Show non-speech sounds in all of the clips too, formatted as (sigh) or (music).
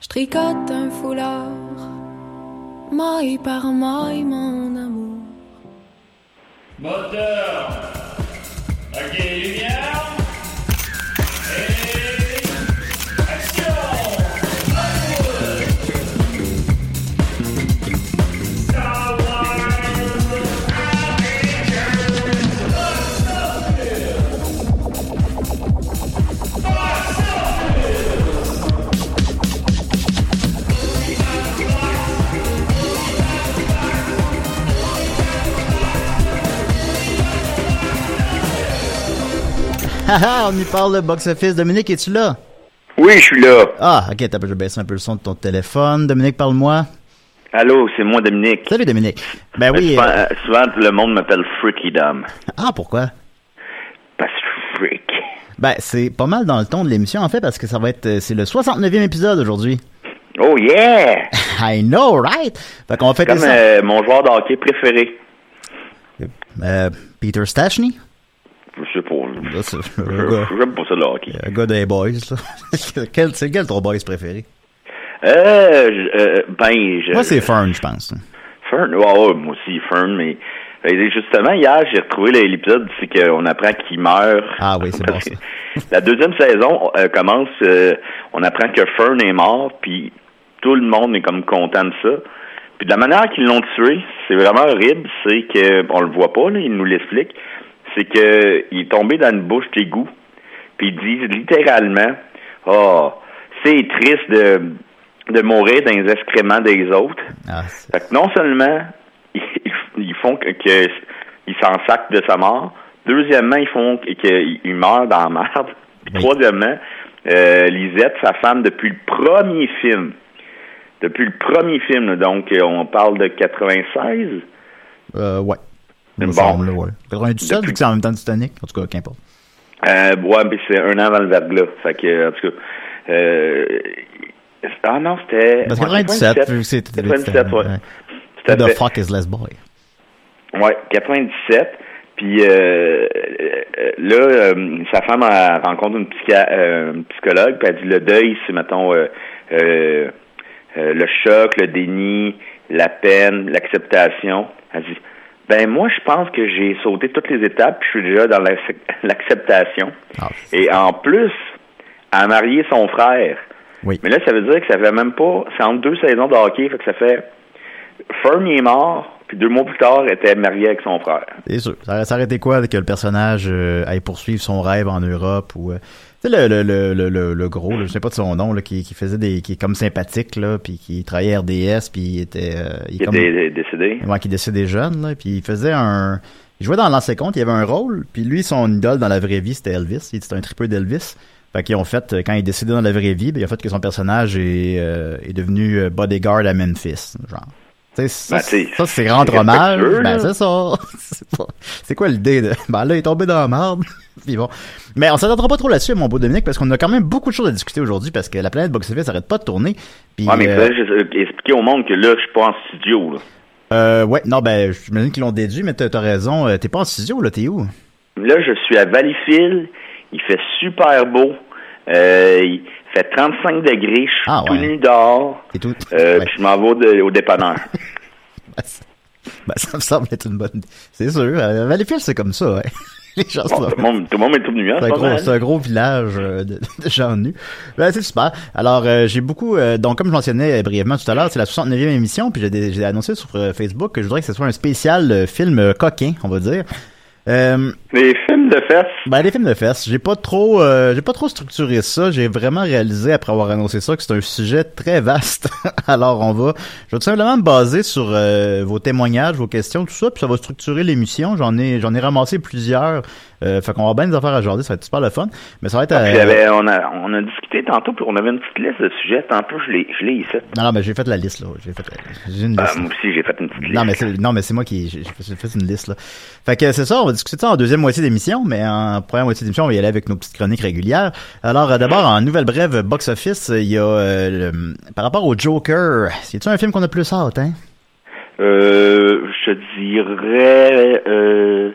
Je tricote un foulard, maille par maille, mon amour. Moteur. Ok, lumière. (laughs) on y parle de box-office. Dominique, es-tu là? Oui, je suis là. Ah, ok, t'as je vais baisser un peu le son de ton téléphone. Dominique, parle-moi. Allô, c'est moi, Dominique. Salut, Dominique. Ben oui. Souvent, euh, euh, souvent, le monde m'appelle Freaky Dom. Ah, pourquoi? Parce que freak. Ben, c'est pas mal dans le ton de l'émission, en fait, parce que ça va être, euh, c'est le 69e épisode aujourd'hui. Oh yeah! (laughs) I know, right? Fait qu'on va fêter Comme ça. euh, mon joueur de hockey préféré. Euh, Peter Stachny? Je sais pas. J'aime pas ça le hockey. un gars boys, là. (laughs) quel, c'est quel ton boys préféré? Euh, euh, ben, je... Moi, c'est Fern, je pense. Fern. Ouais, moi aussi, Fern, mais justement, hier, j'ai retrouvé l'épisode, c'est qu'on apprend qu'il meurt. Ah oui, c'est bon, ça. La deuxième saison euh, commence, euh, on apprend que Fern est mort, puis tout le monde est comme content de ça. Puis de la manière qu'ils l'ont tué, c'est vraiment horrible, c'est que, on le voit pas, là, il nous l'explique, c'est que il est tombé dans une bouche d'égout, puis ils disent littéralement, oh, c'est triste de, de mourir dans les excréments des autres. Ah, Fait que non seulement ils, ils font que, que il s'en sac de sa mort, deuxièmement ils font que- qu'il meurt dans la merde. Puis Oui. troisièmement, euh, Lisette, sa femme depuis le premier film, depuis le premier film, donc on parle de 96. Euh, ouais. Bon. semble, ouais. 97, vu que c'est en même temps Titanic. En tout cas, qu'importe. Euh, ouais, mais c'est un an avant le verglas. Fait que, en tout cas, euh, ah non, c'était... Parce que ouais, 97, vu que c'était... 97, ouais. Who the fuck is Les Boy? Ouais, 97. Puis euh, euh, là, euh, sa femme elle rencontre une, euh, psychologue, puis elle dit le deuil, c'est mettons le choc, le déni, la peine, l'acceptation. Elle dit ben moi je pense que j'ai sauté toutes les étapes, puis je suis déjà dans l'ac- (laughs) l'acceptation. Ah, Et en plus, a marié son frère. Oui. Mais là, ça veut dire que ça fait même pas. C'est entre deux saisons de hockey, fait que ça fait. Fern est mort, puis deux mois plus tard, elle était mariée avec son frère. C'est sûr. Ça aurait s'arrêté quoi que le personnage euh, aille poursuivre son rêve en Europe ou... euh, sais, le, le, le, le, le, le gros, là, je sais pas de son nom, là, qui, qui faisait des... qui est comme sympathique, là, puis qui travaillait RDS, puis il était... euh, il Il comme- était décédé. Ouais, qui décédait jeune, là, puis il faisait un... Il jouait dans l'ancien compte, il avait un rôle, puis lui, son idole dans la vraie vie, c'était Elvis. Il était un tripeux d'Elvis. Fait qu'ils ont fait, quand il est décédé dans la vraie vie, ben, il a fait que son personnage est, euh, est devenu euh, bodyguard à Memphis, genre. Tu sais, ça, Ben, ça, c'est rendre c'est hommage. Ben, c'est ça. (laughs) C'est quoi l'idée de, ben là, il est tombé dans la merde. Puis bon. Mais on s'attendra pas trop là-dessus, mon beau Dominique, parce qu'on a quand même beaucoup de choses à discuter aujourd'hui, parce que la planète box office arrête pas de tourner. Puis, Ouais, mais euh, juste, euh, expliquer au monde que là, je suis pas en studio, là. euh, ouais, non, ben, j'imagine qu'ils l'ont déduit, mais t'as t'as raison. Euh, T'es pas en studio, là, t'es où? Là, je suis à Valleyfield. Il fait super beau. Euh, il fait 35 degrés. Je suis Ah, tout ouais. nu dehors. Et tout. Euh, Ouais. Puis je m'en vais au, dé- au dépanneur. (laughs) Ben, ça- ben, ça me semble être une bonne. C'est sûr. Valleyfield, c'est comme ça, ouais. (laughs) Les gens Bon, sont- tout, le monde, tout le monde est tout nu, hein, C'est un, gros, un village euh, de, de gens nus. Ben, c'est super. Alors, euh, j'ai beaucoup... euh, donc, comme je mentionnais brièvement tout à l'heure, c'est la 69e émission, puis j'ai annoncé sur Facebook que je voudrais que ce soit un spécial film coquin, on va dire. Euh, Les films films fesses. Ben les films de fesses, j'ai pas trop, euh, j'ai pas trop structuré ça. J'ai vraiment réalisé après avoir annoncé ça que c'est un sujet très vaste. (laughs) Alors on va, je vais tout simplement me baser sur euh, vos témoignages, vos questions, tout ça, puis ça va structurer l'émission. J'en ai, j'en ai ramassé plusieurs. Euh, fait qu'on va bien des affaires à jaser, ça va être super le fun. Mais ça va être. Puis, euh, avait- on, a, on a discuté tantôt, puis on avait une petite liste de sujets. Tantôt, je l'ai, je l'ai ici. Non, non, mais j'ai fait la liste là. J'ai fait, j'ai une Euh, liste. moi aussi, j'ai fait une petite liste. Non mais c'est non mais c'est moi qui j'ai j'ai fait une liste là. Fait que c'est ça, on va discuter de ça en deuxième moitié d'émission, mais en première moitié d'émission, on va y aller avec nos petites chroniques régulières. Alors euh, d'abord en nouvelle brève box office, il y a euh, le- par rapport au Joker, c'est un film qu'on a plus hâte hein? Euh, je dirais... Euh,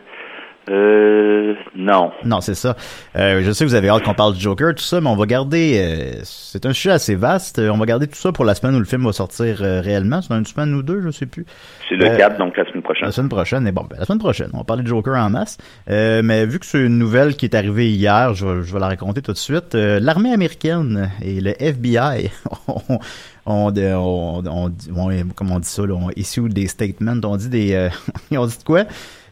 euh, non. Non, c'est ça. Euh, je sais que vous avez hâte qu'on parle du Joker, tout ça, mais on va garder. euh, c'est un sujet assez vaste. On va garder tout ça pour la semaine où le film va sortir euh, réellement. C'est dans une semaine ou deux, je sais plus. C'est le Euh, 4, donc la semaine prochaine. La semaine prochaine, et bon, ben, la semaine prochaine, on va parler de Joker en masse. Euh, mais vu que c'est une nouvelle qui est arrivée hier, je vais, je vais la raconter tout de suite. Euh, L'armée américaine et le FBI (laughs) ont, ont, ont dit- ont- comment on dit ça, là, ont issu des statements, on dit des, euh, (laughs) ont dit de quoi?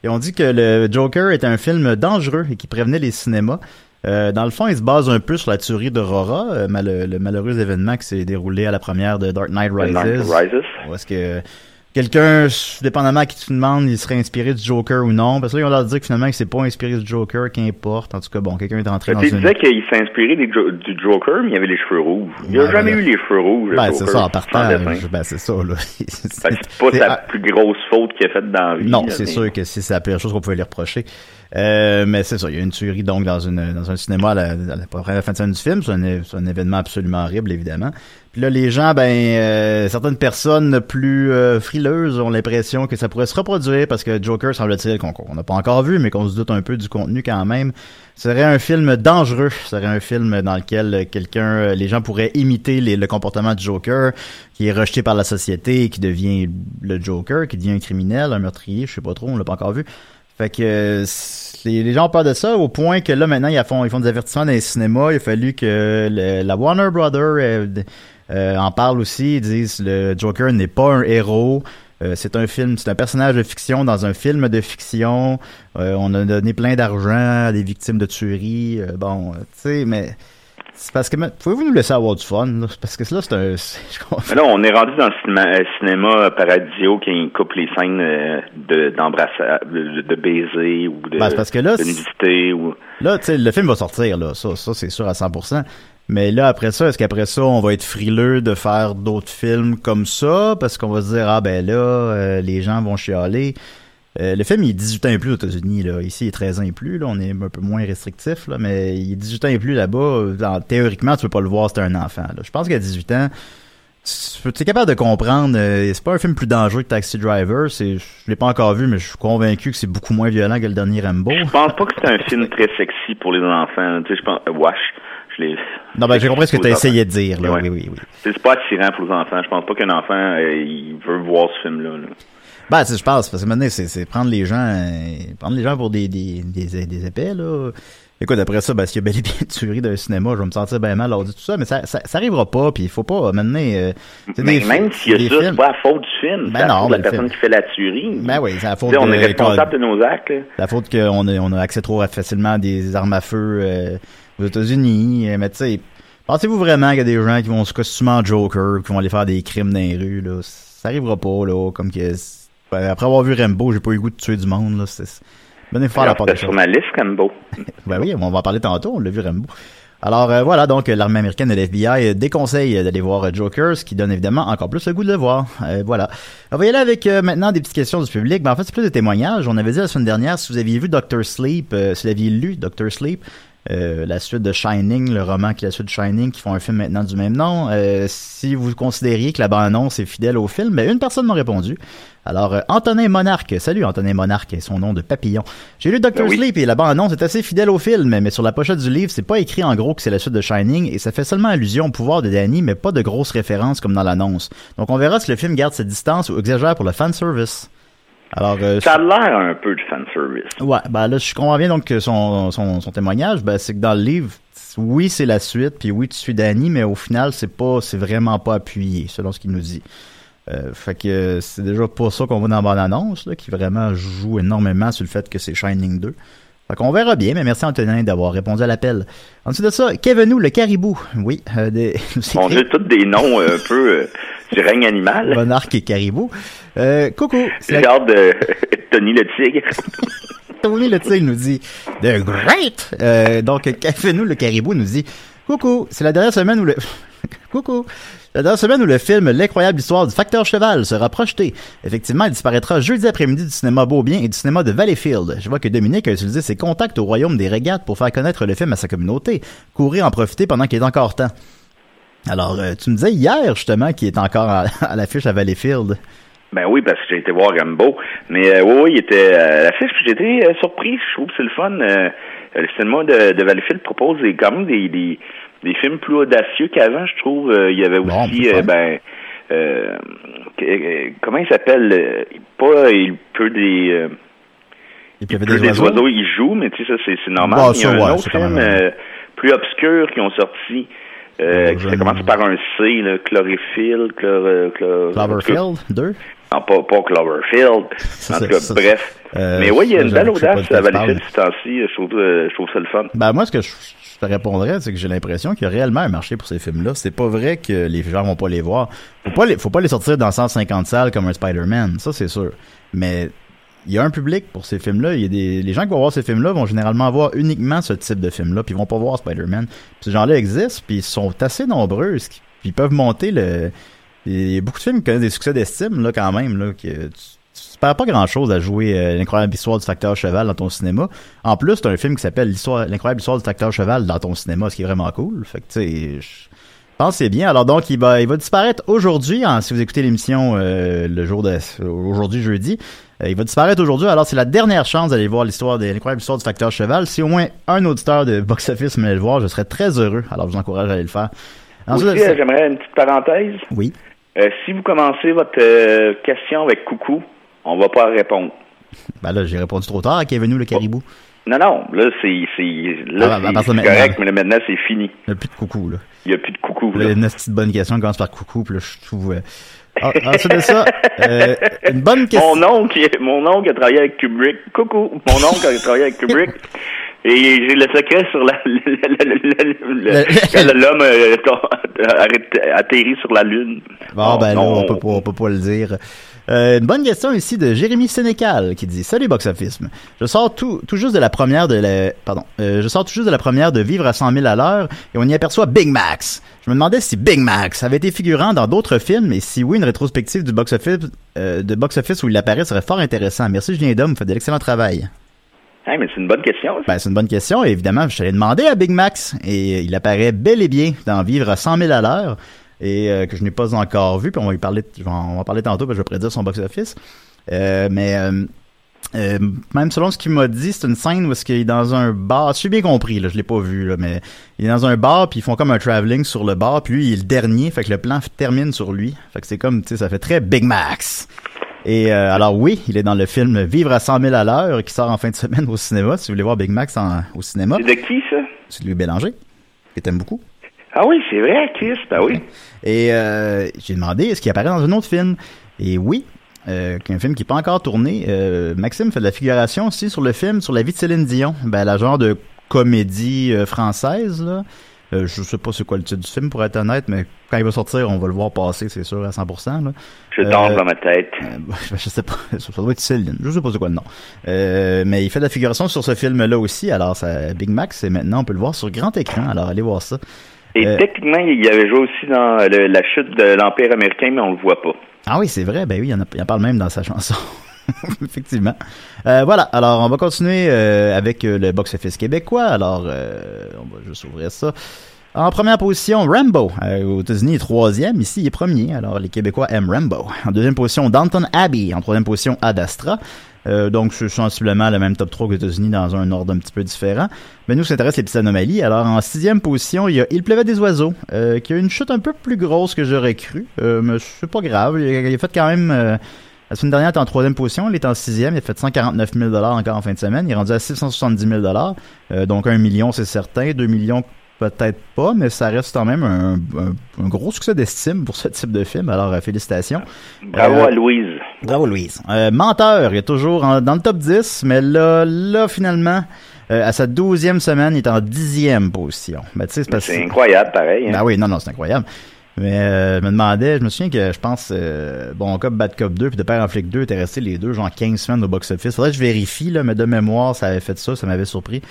Ils ont dit que le Joker était un film dangereux et qui prévenait les cinémas. Euh, dans le fond, il se base un peu sur la tuerie d'Aurora, euh, mal- le malheureux événement qui s'est déroulé à la première de Dark Knight The Dark Rises. Rises. Ou est-ce que quelqu'un, dépendamment à qui tu demandes, il serait inspiré du Joker ou non? Parce que là, ils ont l'air de dire que finalement, il s'est pas inspiré du Joker, qu'importe. En tout cas, bon, quelqu'un est entré dans Tu une... disait qu'il s'est inspiré des Jo- du Joker, mais il avait les cheveux rouges. Il n'a Ouais, jamais eu les cheveux rouges. le Ben, Joker, c'est ça, en partant, ben, c'est ça, là. (laughs) Que c'est pas c'est- sa plus grosse faute qu'il a faite dans la vie. Non, là, c'est mais- sûr que c'est la pire chose qu'on pouvait lui reprocher. Euh, mais c'est ça, il y a une tuerie donc dans une dans un cinéma à la, à la, la fin de semaine du film. C'est un, un événement absolument horrible, évidemment. Puis là, les gens, ben, euh, certaines personnes plus euh, frileuses ont l'impression que ça pourrait se reproduire parce que Joker, semble-t-il, qu'on qu'on n'a pas encore vu, mais qu'on se doute un peu du contenu quand même, serait un film dangereux. serait un film dans lequel quelqu'un, les gens pourraient imiter les- le comportement du Joker, qui est rejeté par la société, qui devient le Joker, qui devient un criminel, un meurtrier, je sais pas trop, on l'a pas encore vu. Fait que les, les gens ont peur de ça au point que là maintenant ils font ils font des avertissements dans les cinémas. Il a fallu que le- la Warner Brother euh, euh, en parle aussi. Ils disent le Joker n'est pas un héros. Euh, c'est un film, c'est un personnage de fiction dans un film de fiction. Euh, on a donné plein d'argent à des victimes de tuerie. Euh, bon, tu sais, mais c'est parce que pouvez-vous nous laisser avoir du fun là? Parce que là c'est un. Mais là, on est rendu dans le cinéma, euh, cinéma Paradiso qui coupe les scènes euh, de d'embrassage, de, de baiser ou de, Ben, parce que là, de nudité ou. Là, tu sais, le film va sortir, là. Ça, ça c'est sûr à 100%. Mais là, après ça, est-ce qu'après ça, on va être frileux de faire d'autres films comme ça? Parce qu'on va se dire, ah ben là, euh, les gens vont chialer. Euh, le film, il est 18 ans et plus aux États-Unis, là. Ici, il est 13 ans et plus, là. On est un peu moins restrictif, là. Mais il est 18 ans et plus là-bas. Théoriquement, tu peux pas le voir, c'est un enfant, là. Je pense qu'à 18 ans, tu es capable de comprendre. euh, c'est pas un film plus dangereux que Taxi Driver. C'est, je l'ai pas encore vu, mais je suis convaincu que c'est beaucoup moins violent que le dernier Rambo. Je pense pas que c'est un film très sexy pour les enfants. Tu sais, je pense, euh, je l'ai. Non, ben, j'ai compris ce que tu as les essayé de dire, là. Ouais. Oui, oui, oui. C'est c'est pas attirant pour les enfants. Je pense pas qu'un enfant, euh, il veut voir ce film-là. là. Ben, je pense, parce que maintenant, c'est, c'est prendre les gens, euh, prendre les gens pour des, des, des, des épais, là. Écoute, après ça, ben, s'il y a bel et bien une tuerie d'un cinéma, je vais me sentir bien mal lors de tout ça, mais ça, ça, ça arrivera pas, puis il faut pas, maintenant, euh, c'est Mais des même s'il y a ça, c'est pas la faute du film. Ben c'est non, de ben la personne film. qui fait la tuerie. Ben oui, c'est la faute sais, on de- est responsable de nos actes. là. La faute qu'on a, on a accès trop facilement à des armes à feu euh, aux États-Unis. euh, Mais tu sais, pensez-vous vraiment qu'il y a des gens qui vont se costumer en Joker, qui vont aller faire des crimes dans les rues, là? Ça arrivera pas, là. Comme que. Ben, après avoir vu Rambo, j'ai pas eu le goût de tuer du monde, là. C'est, venez faire la part des sur ma liste, Rambo. (laughs) Ben oui, on va en parler tantôt, on l'a vu Rambo. Alors euh, voilà, donc l'armée américaine et l'FBI déconseillent d'aller voir Joker, ce qui donne évidemment encore plus le goût de le voir. Euh, voilà. On va y aller avec euh, maintenant des petites questions du public. Ben, en fait, c'est plus des témoignages. On avait dit la semaine dernière, si vous aviez vu Doctor Sleep, euh, si vous aviez lu Doctor Sleep, euh, la suite de Shining, le roman qui est la suite de Shining, qui font un film maintenant du même nom, euh, si vous considériez que la bande-annonce est fidèle au film, ben, une personne m'a répondu. Alors, euh, Antonin Monarque, salut Antonin Monarque, et son nom de papillon. J'ai lu Doctor Ben oui. Sleep et la bande-annonce est assez fidèle au film, mais sur la pochette du livre, c'est pas écrit en gros que c'est la suite de Shining, et ça fait seulement allusion au pouvoir de Danny, mais pas de grosses références comme dans l'annonce. Donc on verra si le film garde cette distance ou exagère pour le fanservice. Alors, euh, Ça a l'air un peu de fanservice. Ouais, ben là, je comprends bien donc que son, son, son témoignage, ben, c'est que dans le livre, oui, c'est la suite, puis oui, tu suis Danny, mais au final, c'est pas, c'est vraiment pas appuyé, selon ce qu'il nous dit. Euh, fait que euh, c'est déjà pas ça qu'on voit dans la bande-annonce, là, qui vraiment joue énormément sur le fait que c'est Shining 2. Fait qu'on verra bien, mais merci Antonin d'avoir répondu à l'appel. Ensuite de ça, Kevenou le caribou. Oui, euh, des, (laughs) On dit tous des noms euh, un peu euh, du règne animal. Monarque et caribou. Euh, coucou. c'est la- de (laughs) Tony le tigre. (laughs) Tony le Tigre nous dit The Great. Euh, donc Café-nous le caribou nous dit coucou. C'est la dernière semaine où le (laughs) coucou. La dernière semaine où le film L'incroyable histoire du facteur cheval sera projeté. Effectivement, il disparaîtra jeudi après-midi du cinéma Beaubien et du cinéma de Valleyfield. Je vois que Dominique a utilisé ses contacts au royaume des régates pour faire connaître le film à sa communauté. Courir en profiter pendant qu'il est encore temps. Alors, euh, tu me disais hier justement qu'il est encore (laughs) à, l'affiche à Valleyfield. Ben oui, parce que j'ai été voir Rambo. Mais euh, oui, oui, il était euh, à l'affiche, puis j'ai été surpris. Je trouve que c'est le fun. Le cinéma de, Valleyfield propose des, quand même des, des films plus audacieux qu'avant, je trouve. Euh, il y avait aussi, euh, ben, euh, comment il s'appelle? Pas, il peut des... Il il pleuvait pleut des des oiseaux? ils jouent, mais tu sais, ça, c'est normal. Bah, il y a ça, un ouais, autre film même- euh, plus obscur qui ont sorti, euh, qui ça ne- commence par un C, là, chlorophylle, chlor, chlor- Cloverfield 2. non, pas, pas Cloverfield. En tout cas, ça, bref. Euh, Mais oui, il y a une belle audace à. Valleyfield ce temps-ci. Je trouve, je trouve ça le fun. Ben moi, ce que je, je te répondrais, c'est que j'ai l'impression qu'il y a réellement un marché pour ces films-là. C'est pas vrai que les gens vont pas les voir. Faut pas les, faut pas les sortir dans 150 salles comme un Spider-Man, ça c'est sûr. Mais il y a un public pour ces films-là. Il y a des les gens qui vont voir ces films-là vont généralement voir uniquement ce type de film-là, puis ils vont pas voir Spider-Man. Ces gens-là existent, puis ils sont assez nombreux, puis ils peuvent monter le. Il y a beaucoup de films qui connaissent des succès d'estime là quand même là que tu, tu perds pas grand chose à jouer euh, l'incroyable histoire du facteur cheval dans ton cinéma. En plus, t'as un film qui s'appelle l'histoire, l'incroyable histoire du facteur cheval dans ton cinéma, ce qui est vraiment cool. Fait que tu sais, je pense que c'est bien. Alors donc, il va, il va disparaître aujourd'hui. hein, si vous écoutez l'émission euh, le jour de aujourd'hui jeudi, euh, il va disparaître aujourd'hui. Alors c'est la dernière chance d'aller voir l'histoire de l'incroyable histoire du facteur cheval. Si au moins un auditeur de box office me le voir, je serais très heureux. Alors je vous encourage à aller le faire. Ensuite, Aussi, j'aimerais une petite parenthèse. oui. Euh, si vous commencez votre euh, question avec coucou, on va pas répondre. Ben là, j'ai répondu trop tard à Kevin le caribou? Non, non, là, c'est, Ah, ben, correct, mais là, maintenant, c'est fini. Il n'y a plus de coucou là. Il n'y a plus de coucou, Là, une petite bonne question qui commence par coucou, puis là, je trouve. Euh... Ah, ensuite de ça, euh, une bonne question. Mon oncle, mon oncle a travaillé avec Kubrick. Coucou, mon oncle a travaillé avec Kubrick. (laughs) Et j'ai le secret sur la, (laughs) l'homme euh, (laughs) a arrêté- atterri sur la lune. Bon, ben là, Non, on peut pas, on peut pas le dire. Euh, une bonne question ici de Jérémy Sénécal qui dit Salut Box Office. Je sors tout, tout juste de la première de la, pardon, euh, je sors tout juste de la première de Vivre à 100 000 à l'heure et on y aperçoit Big Max. Je me demandais si Big Max avait été figurant dans d'autres films et si oui, une rétrospective du box office, euh, de box office où il apparaît serait fort intéressant. Merci Julien Dom, vous faites de l'excellent travail. Hey, mais c'est une bonne question. Ben, c'est une bonne question. Et évidemment, je t'allais demander à Big Max. Et il apparaît bel et bien dans Vivre à 100 000 à l'heure. Et euh, que je n'ai pas encore vu. Puis on va y parler, on va parler tantôt, parce que je vais prédire son box-office. Euh, mais euh, euh, même selon ce qu'il m'a dit, c'est une scène où est-ce qu'il est dans un bar. J'ai bien compris, là, je l'ai pas vu, là, mais il est dans un bar, puis ils font comme un travelling sur le bar, puis lui, il est le dernier, fait que le plan termine sur lui. Fait que c'est comme, tu sais, ça fait très Big Max. Et euh, alors oui, il est dans le film Vivre à 100 000 à l'heure, qui sort en fin de semaine au cinéma. Si vous voulez voir Big Max en- au cinéma, C'est de qui, ça? c'est Louis Bélanger, que t'aimes beaucoup. Ah oui, c'est vrai, Chris. Ben oui. Et euh, j'ai demandé est-ce qu'il apparaît dans un autre film. Et oui, euh, qu'un film qui n'est pas encore tourné. Euh, Maxime fait de la figuration aussi sur le film sur la vie de Céline Dion. Ben, la genre de comédie euh, française, là. Euh, je sais pas c'est quoi le titre du film pour être honnête, mais quand il va sortir, on va le voir passer, c'est sûr, à 100%. Là. Je Euh, dans ma tête. Euh, (laughs) je sais pas, (laughs) ça doit être Céline, je sais pas c'est quoi le nom. Euh, mais il fait de la figuration sur ce film-là aussi, alors ça, Big Max, et maintenant on peut le voir sur grand écran, alors allez voir ça. Et euh, techniquement, il y avait joué aussi dans le- la chute de l'Empire américain, mais on le voit pas. Ah oui, c'est vrai. Ben oui, il en, a- il en parle même dans sa chanson. (laughs) Effectivement. Euh, voilà. Alors, on va continuer euh, avec le box-office québécois. Alors, on va juste ouvrir ça. En première position, Rambo. Euh, aux États-Unis, est troisième. Ici, il est premier. Alors, les Québécois aiment Rambo. En deuxième position, Downton Abbey. En troisième position, Ad Astra. Euh, donc, c'est sensiblement le même top 3 qu'aux États-Unis dans un ordre un petit peu différent. Mais nous, ça intéresse les petites anomalies. Alors, en sixième position, il y a Il pleuvait des oiseaux, euh, qui a une chute un peu plus grosse que j'aurais cru. Euh, mais c'est pas grave. Il a, fait quand même... euh, la semaine dernière, il était en troisième position, il est en sixième, il a fait 149 000 encore en fin de semaine, il est rendu à 670 000 euh, donc un million c'est certain, deux millions peut-être pas, mais ça reste quand même un, un- un gros succès d'estime pour ce type de film, alors euh, félicitations. Bravo Euh, à Louise. Bravo Louise. Euh, Menteur, il est toujours en- dans le top 10, mais là, là finalement, Euh, à sa douzième semaine, il est en dixième position. Ben, tu sais, c'est parce C'est incroyable, pareil. hein. Ben oui, non, non, c'est incroyable. Mais euh, je me demandais, je me souviens que je pense, euh, bon Cop, Bad Cop 2 puis De Père en Flic 2 étaient restés les deux genre 15 semaines au box-office. Faudrait que je vérifie, là, mais de mémoire, ça avait fait ça, ça m'avait surpris.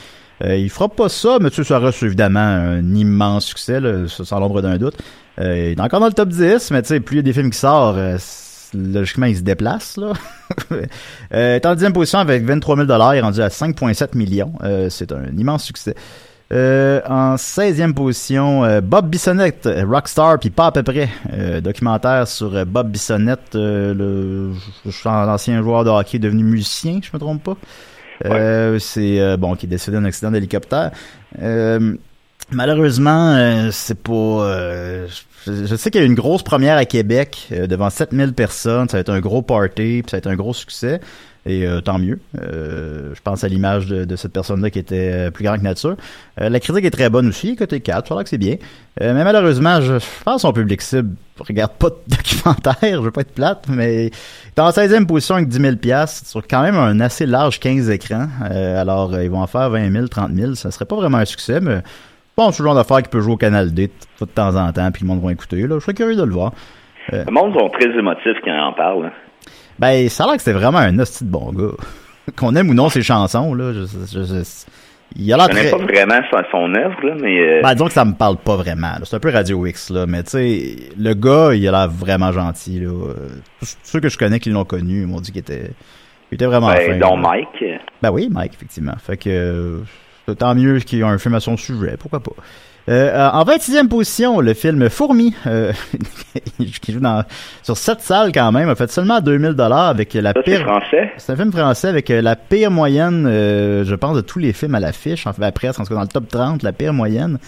Euh, il fera pas ça, mais tu sais, ça reste évidemment un immense succès, là, sans l'ombre d'un doute. Euh, il est encore dans le top 10, mais tu sais, plus il y a des films qui sortent, euh, logiquement, il se déplace, là. (laughs) euh, est en dixième position avec 23 000 il est rendu à 5,7 millions. Euh, c'est un immense succès. Euh, en 16e position, euh, Bob Bissonnette, Rockstar, puis pas à peu près. Documentaire sur Bob Bissonnette, le, je suis un ancien joueur de hockey devenu musicien, je me trompe pas. Euh, C'est euh, bon qui est décédé d'un accident d'hélicoptère. Euh, malheureusement, c'est pas. je, je sais qu'il y a eu une grosse première à Québec euh, devant 7000 personnes. Ça a été un gros party, puis ça a été un gros succès. Et euh, tant mieux. Euh, je pense à l'image de, de cette personne-là qui était euh, plus grande que nature. Euh, la critique est très bonne aussi, côté 4, je crois que c'est bien. Euh, mais malheureusement, je, je pense son public cible regarde pas de documentaire, (laughs) je veux pas être plate, mais en 16e position avec 10 000 sur quand même un assez large 15 écrans. Euh, alors, ils vont en faire 20 000, 30 000. Ça serait pas vraiment un succès, mais bon, c'est le genre d'affaire qui peut jouer au Canal D de temps en temps, puis le monde va écouter. Là. Je serais curieux de le voir. Le monde sont très émotifs quand ils en parlent. hein. Ben, ça a l'air que c'était vraiment un hostie de bon gars. (laughs) Qu'on aime ou non ses chansons, là. Je, je, je- il a l'air Je connais très... pas vraiment son, son œuvre, là, mais euh, Ben, disons que ça me parle pas vraiment. C'est un peu Radio X, là. Mais tu sais, le gars, il a l'air vraiment gentil, là. Euh, tous Ceux que je connais qui l'ont connu m'ont dit qu'il était, il était vraiment fin. ben, dont là. Mike. euh, Ben oui, Mike, effectivement. Fait que euh, tant mieux qu'il y ait un film à son sujet, pourquoi pas. Euh, euh, en 26e position, le film Fourmi, euh, (laughs) qui joue dans, sur sept salles quand même, a fait seulement 2000 dollars avec la Ça, c'est pire... français. C'est un film français avec euh, la pire moyenne, euh, je pense, de tous les films à l'affiche, en fait, à presse, en tout cas dans le top 30, la pire moyenne.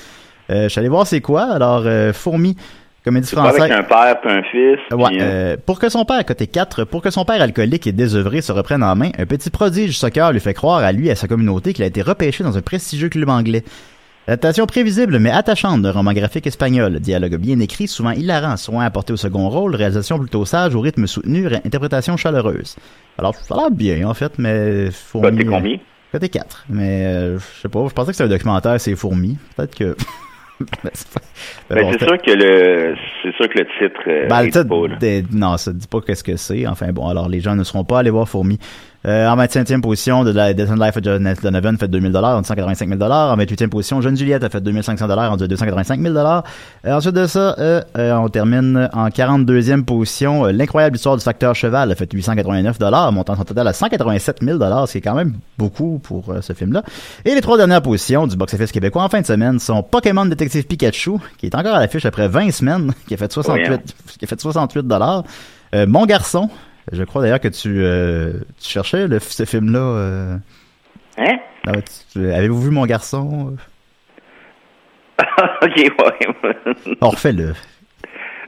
Euh, je suis allé voir c'est quoi, alors euh, Fourmi, comédie C'est française. avec un père et un fils. Ouais, puis, euh, pour que son père, côté 4, pour que son père alcoolique et désœuvré se reprenne en main, un petit prodige du soccer lui fait croire à lui et à sa communauté qu'il a été repêché dans un prestigieux club anglais. L'adaptation prévisible mais attachante d'un roman graphique espagnol, dialogue bien écrit, souvent hilarant, soin apporté au second rôle, réalisation plutôt sage, au rythme soutenu, ré- interprétation chaleureuse. Alors, ça a l'air bien, en fait, mais... Fourmi, Côté euh, combien? Côté 4. Mais, euh, je sais pas, je pensais que c'était un documentaire, c'est fourmis. Peut-être que... Mais (laughs) c'est ben, bon, c'est c'était- sûr que le c'est sûr que le titre euh, ben, le titre, pas, non, ça dit pas qu'est-ce que c'est. Enfin bon, alors les gens ne seront pas allés voir Fourmi. Euh, en 25e position, de la Death and Life of Jonathan Donovan fait 2000 dollars, en 285 000 dollars. En 28e position, Jeune Juliette a fait 2500 dollars, en 285 000 dollars. ensuite de ça, euh, euh, on termine en 42e position. euh, L'incroyable histoire du facteur cheval a fait 889 dollars, montant son total à 187 000 dollars, ce qui est quand même beaucoup pour euh, ce film-là. Et les trois dernières positions du box-office québécois en fin de semaine sont Pokémon Détective Pikachu, qui est encore à l'affiche après 20 semaines, (laughs) qui a fait 68, Voyons. qui a fait 68 dollars. Euh, Mon garçon, je crois d'ailleurs que tu, euh, tu cherchais le, ce film-là. euh, Hein? ah Avez-vous vu Mon garçon? (laughs) ok, ouais. (laughs) On refait-le.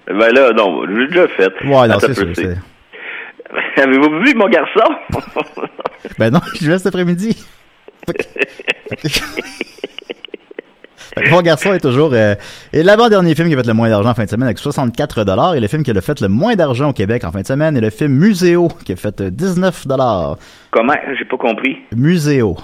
ben là, non, je l'ai déjà fait. Ouais, non, c'est sûr. (laughs) Avez-vous vu mon garçon? Ben non, je vais cet après-midi. Fait que Mon garçon est toujours euh, et l'avant-dernier film qui a fait le moins d'argent en fin de semaine avec 64 dollars et le film qui a fait le moins d'argent au Québec en fin de semaine est le film Muséo qui a fait euh, 19 dollars. Comment? J'ai pas compris. Muséo,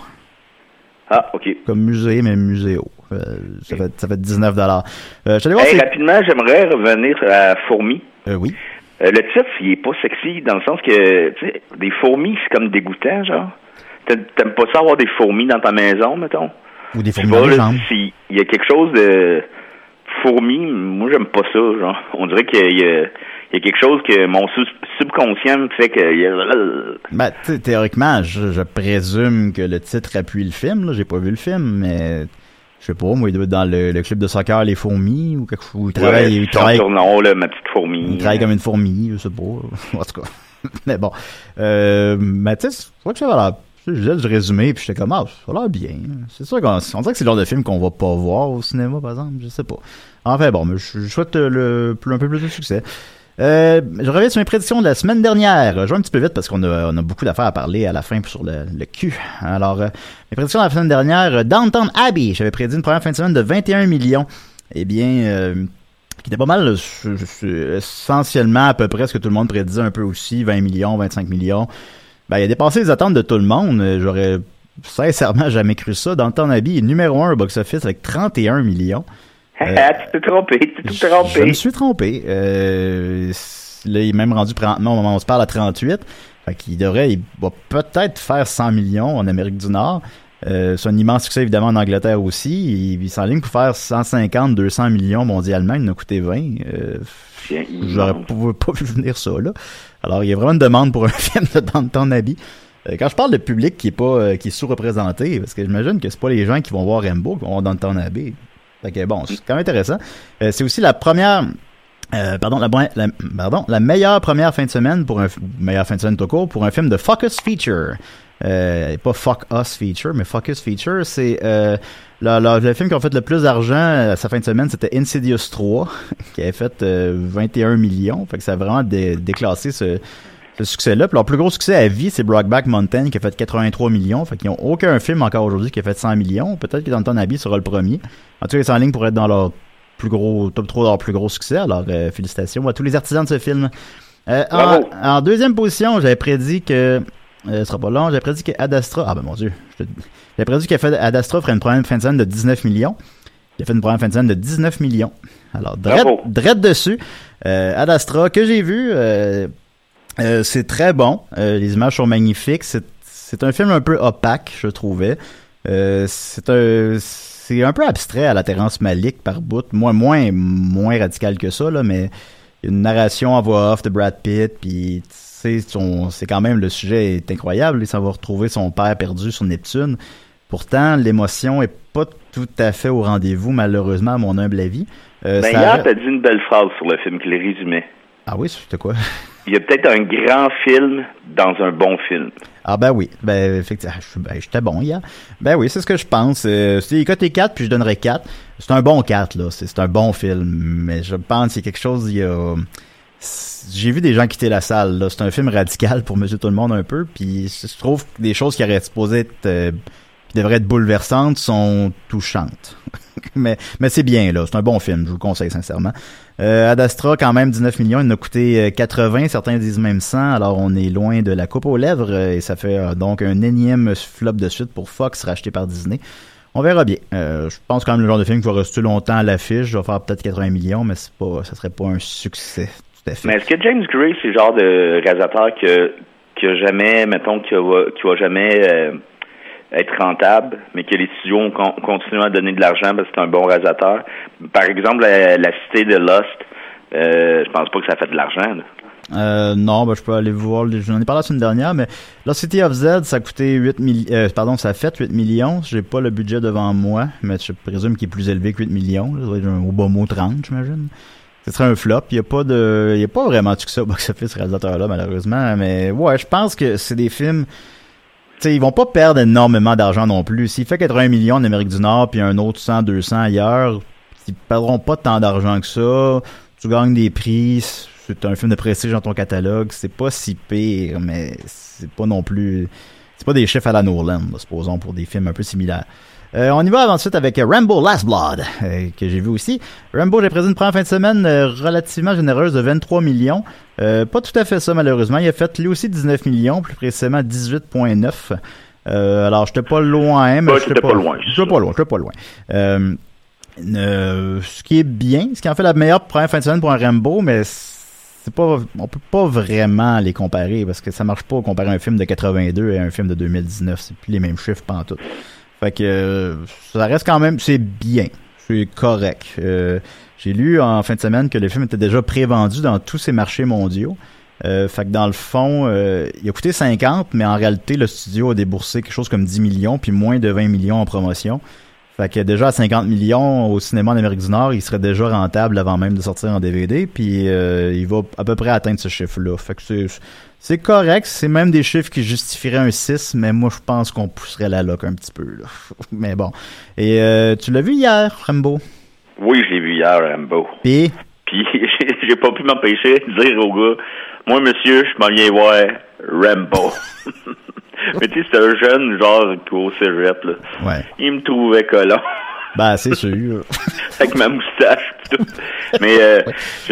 Ah, ok. comme musée mais muséo. Euh, ça fait ça fait 19 dollars. Euh, je suis allé voir Hey, rapidement, j'aimerais revenir à Fourmi. euh, oui. Euh, le titre, il est pas sexy dans le sens que, tu sais, des fourmis, c'est comme dégoûtant, genre. T'a- T'aimes pas ça avoir des fourmis dans ta maison, mettons? Ou des fourmis dans les jambes. il y a quelque chose de fourmi, moi j'aime pas ça, genre. On dirait qu'il y y a quelque chose que mon sub- subconscient me fait que Ben, théoriquement, je, je présume que le titre appuie le film. Là, j'ai pas vu le film, mais je sais pas. Moi, il doit être dans le, le club de soccer Les Fourmis ou quelque chose. Il travaille, Ouais, il travaille, là, ma petite fourmi. il travaille comme une fourmi, je sais pas. (laughs) en tout cas. (laughs) mais bon, euh, sais, je crois que ça va l'air. Je disais le résumé, puis j'étais comme, ah, ça a l'air bien. C'est sûr qu'on on dirait que c'est le genre de film qu'on va pas voir au cinéma, par exemple. Je sais pas. Enfin bon, mais je, souhaite euh, le, un peu plus de succès. Euh, je reviens sur mes prédictions de la semaine dernière. Je vais un petit peu vite parce qu'on a, on a beaucoup d'affaires à parler à la fin sur le, le cul. Alors, euh, mes prédictions de la semaine dernière, Downtown Abbey, j'avais prédit une première fin de semaine de 21 millions. Eh bien, qui était pas mal, essentiellement à peu près ce que tout le monde prédisait un peu aussi, 20 millions, 25 millions. Ben, il a dépassé les attentes de tout le monde. Euh, J'aurais sincèrement jamais cru ça. Dans le temps est numéro un au box-office avec 31 millions. (laughs) tu t'es trompé, tu t'es Je trompé. me suis trompé. Euh, là, il est même rendu présentement au moment où on se parle à 38. Fait qu'il devrait, il va peut-être faire 100 millions en Amérique du Nord. Euh, c'est un immense succès évidemment en Angleterre aussi. Il, il s'enligne pour faire 150, 200 millions mondialement. Il en a coûté 20. Euh, J'aurais pas, vu venir ça là. Alors il y a vraiment une demande pour un (laughs) film de Danton Abbey. Euh, Quand je parle de public qui est pas euh, qui est sous-représenté, parce que j'imagine que c'est pas les gens qui vont voir Rambo qui vont voir Danton Abbey. Fait que bon, c'est quand même intéressant. Euh, c'est aussi la première euh, pardon, la, la- pardon, la meilleure première fin de semaine pour un meilleure fin de semaine tout court pour un film de Focus Feature. Euh, pas Fuck Us Feature, mais Focus Feature, c'est euh, le, le- le film qui a fait le plus d'argent euh, sa fin de semaine, c'était Insidious 3, (laughs) qui avait fait euh, 21 millions. Fait que ça a vraiment dé- déclassé ce, ce succès-là. Puis leur plus gros succès à vie, c'est Brockback Mountain, qui a fait 83 millions. Fait qu'ils n'ont aucun film encore aujourd'hui qui a fait 100 millions. Peut-être que Danton Abbey sera le premier. En tout cas, c'est en ligne pour être dans leur plus gros, top 3 de leur plus gros succès. Alors, euh, félicitations à tous les artisans de ce film. Euh, en, deuxième position, j'avais prédit que, ce sera pas long, j'avais prédit que Ad Astra, ah ben mon dieu, j'avais prédit que Ad Astra ferait une première fin de semaine de 19 millions. Il a fait une première fin de semaine de 19 millions. Alors, drette, dessus. Euh, Ad Astra, que j'ai vu, euh, euh, c'est très bon. Euh, les images sont magnifiques. C'est, un film un peu opaque, je trouvais. Euh, c'est un, c'est un peu abstrait à la Terrence Malick par bout. Moins, moins, moins radical que ça, là, mais il y a une narration en voix off de Brad Pitt, puis c'est quand même le sujet est incroyable. Ça va retrouver son père perdu sur Neptune. Pourtant, l'émotion est pas tout à fait au rendez-vous, malheureusement, à mon humble avis. Euh, Ben, ça- hier, t'as dit une belle phrase sur le film qui le résumait. Ah oui, c'était quoi? (laughs) Il y a peut-être un grand film dans un bon film. Ah ben oui, ben effectivement, ah, ben, j'étais bon hier. Ben oui, c'est ce que je pense. Euh, c'est côté 4, puis je donnerais 4. C'est un bon 4, là. C'est c'est un bon film. Mais je pense qu'il y a quelque chose, il y a... J'ai vu des gens quitter la salle. C'est un film radical pour Monsieur Tout-le-Monde un peu, puis je trouve que des choses qui auraient supposé être... euh, qui devraient être bouleversantes sont touchantes. (laughs) mais mais c'est bien, là. C'est un bon film, je vous le conseille sincèrement. Euh, Ad Astra, quand même, 19 millions. Il a coûté euh, 80, certains disent même 100. Alors, on est loin de la coupe aux lèvres. euh, et ça fait euh, donc un énième flop de suite pour Fox, racheté par Disney. On verra bien. Euh, je pense quand même le genre de film qui va rester longtemps à l'affiche. Va faire peut-être 80 millions, mais c'est pas, ça serait pas un succès. Tout à fait. Mais est-ce que James Gray, c'est le genre de réalisateur que, qui a jamais, mettons, qui va, qui va jamais euh, être rentable, mais que les studios ont con- continué à donner de l'argent parce que c'est un bon réalisateur? Par exemple, la, la cité de Lost, euh, je pense pas que ça fait de l'argent. là. Euh, non, ben, je peux aller voir. les- J'en ai parlé la semaine dernière, mais la City of Z, ça a coûté 8 millions. Euh, pardon, ça a fait 8 millions. J'ai pas le budget devant moi, mais je présume qu'il est plus élevé que 8 millions. Ça doit être un, au bas mot 30, j'imagine. Ce serait un flop. Il y a pas de, il y a pas vraiment de succès au box-office, ce réalisateur-là, malheureusement. Mais ouais, je pense que c'est des films. Tu sais, ils vont pas perdre énormément d'argent non plus. S'il fait 80 millions en Amérique du Nord, puis un autre 100, 200 ailleurs, ils perdront pas tant d'argent que ça. Tu gagnes des prix, c'est un film de prestige dans ton catalogue, c'est pas si pire, mais c'est pas non plus... C'est pas des chiffres à la Nolan, là, supposons, pour des films un peu similaires. Euh, on y va ensuite avec Rambo Last Blood, euh, que j'ai vu aussi. Rambo, j'ai présenté une première fin de semaine euh, relativement généreuse de 23 millions. Euh, pas tout à fait ça, malheureusement. Il a fait lui aussi 19 millions, plus précisément 18,9. Euh, alors, j'étais pas loin, mais Ouais, j'étais t'étais pas loin, J'étais pas loin, j'étais pas loin. Euh, euh, ce qui est bien, ce qui en fait la meilleure première fin de semaine pour un Rambo, mais c'est pas, on peut pas vraiment les comparer parce que ça marche pas comparer un film de 82 et un film de 2019. C'est plus les mêmes chiffres tout. Fait que euh, ça reste quand même, c'est bien, c'est correct. Euh, J'ai lu en fin de semaine que le film était déjà prévendu dans tous ces marchés mondiaux. Euh, fait que dans le fond, euh, il a coûté 50, mais en réalité, le studio a déboursé quelque chose comme 10 millions, puis moins de 20 millions en promotion. Fait que déjà à 50 millions au cinéma en Amérique du Nord, il serait déjà rentable avant même de sortir en DVD, puis euh, il va à peu près atteindre ce chiffre-là. Fait que c'est c'est correct, c'est même des chiffres qui justifieraient un 6, mais moi je pense qu'on pousserait la loque un petit peu. Là. (laughs) mais bon. Et euh, tu l'as vu hier, Rambo? Oui, je l'ai vu hier, Rambo. Puis? Puis (laughs) j'ai- j'ai pas pu m'empêcher de dire au gars, moi monsieur, je m'en viens voir Rambo. (laughs) Mais tu sais, c'est un jeune genre au cégep, là. Ouais. Il me trouvait collant. Ben, c'est sûr. (laughs) Avec ma moustache, tout. Mais euh,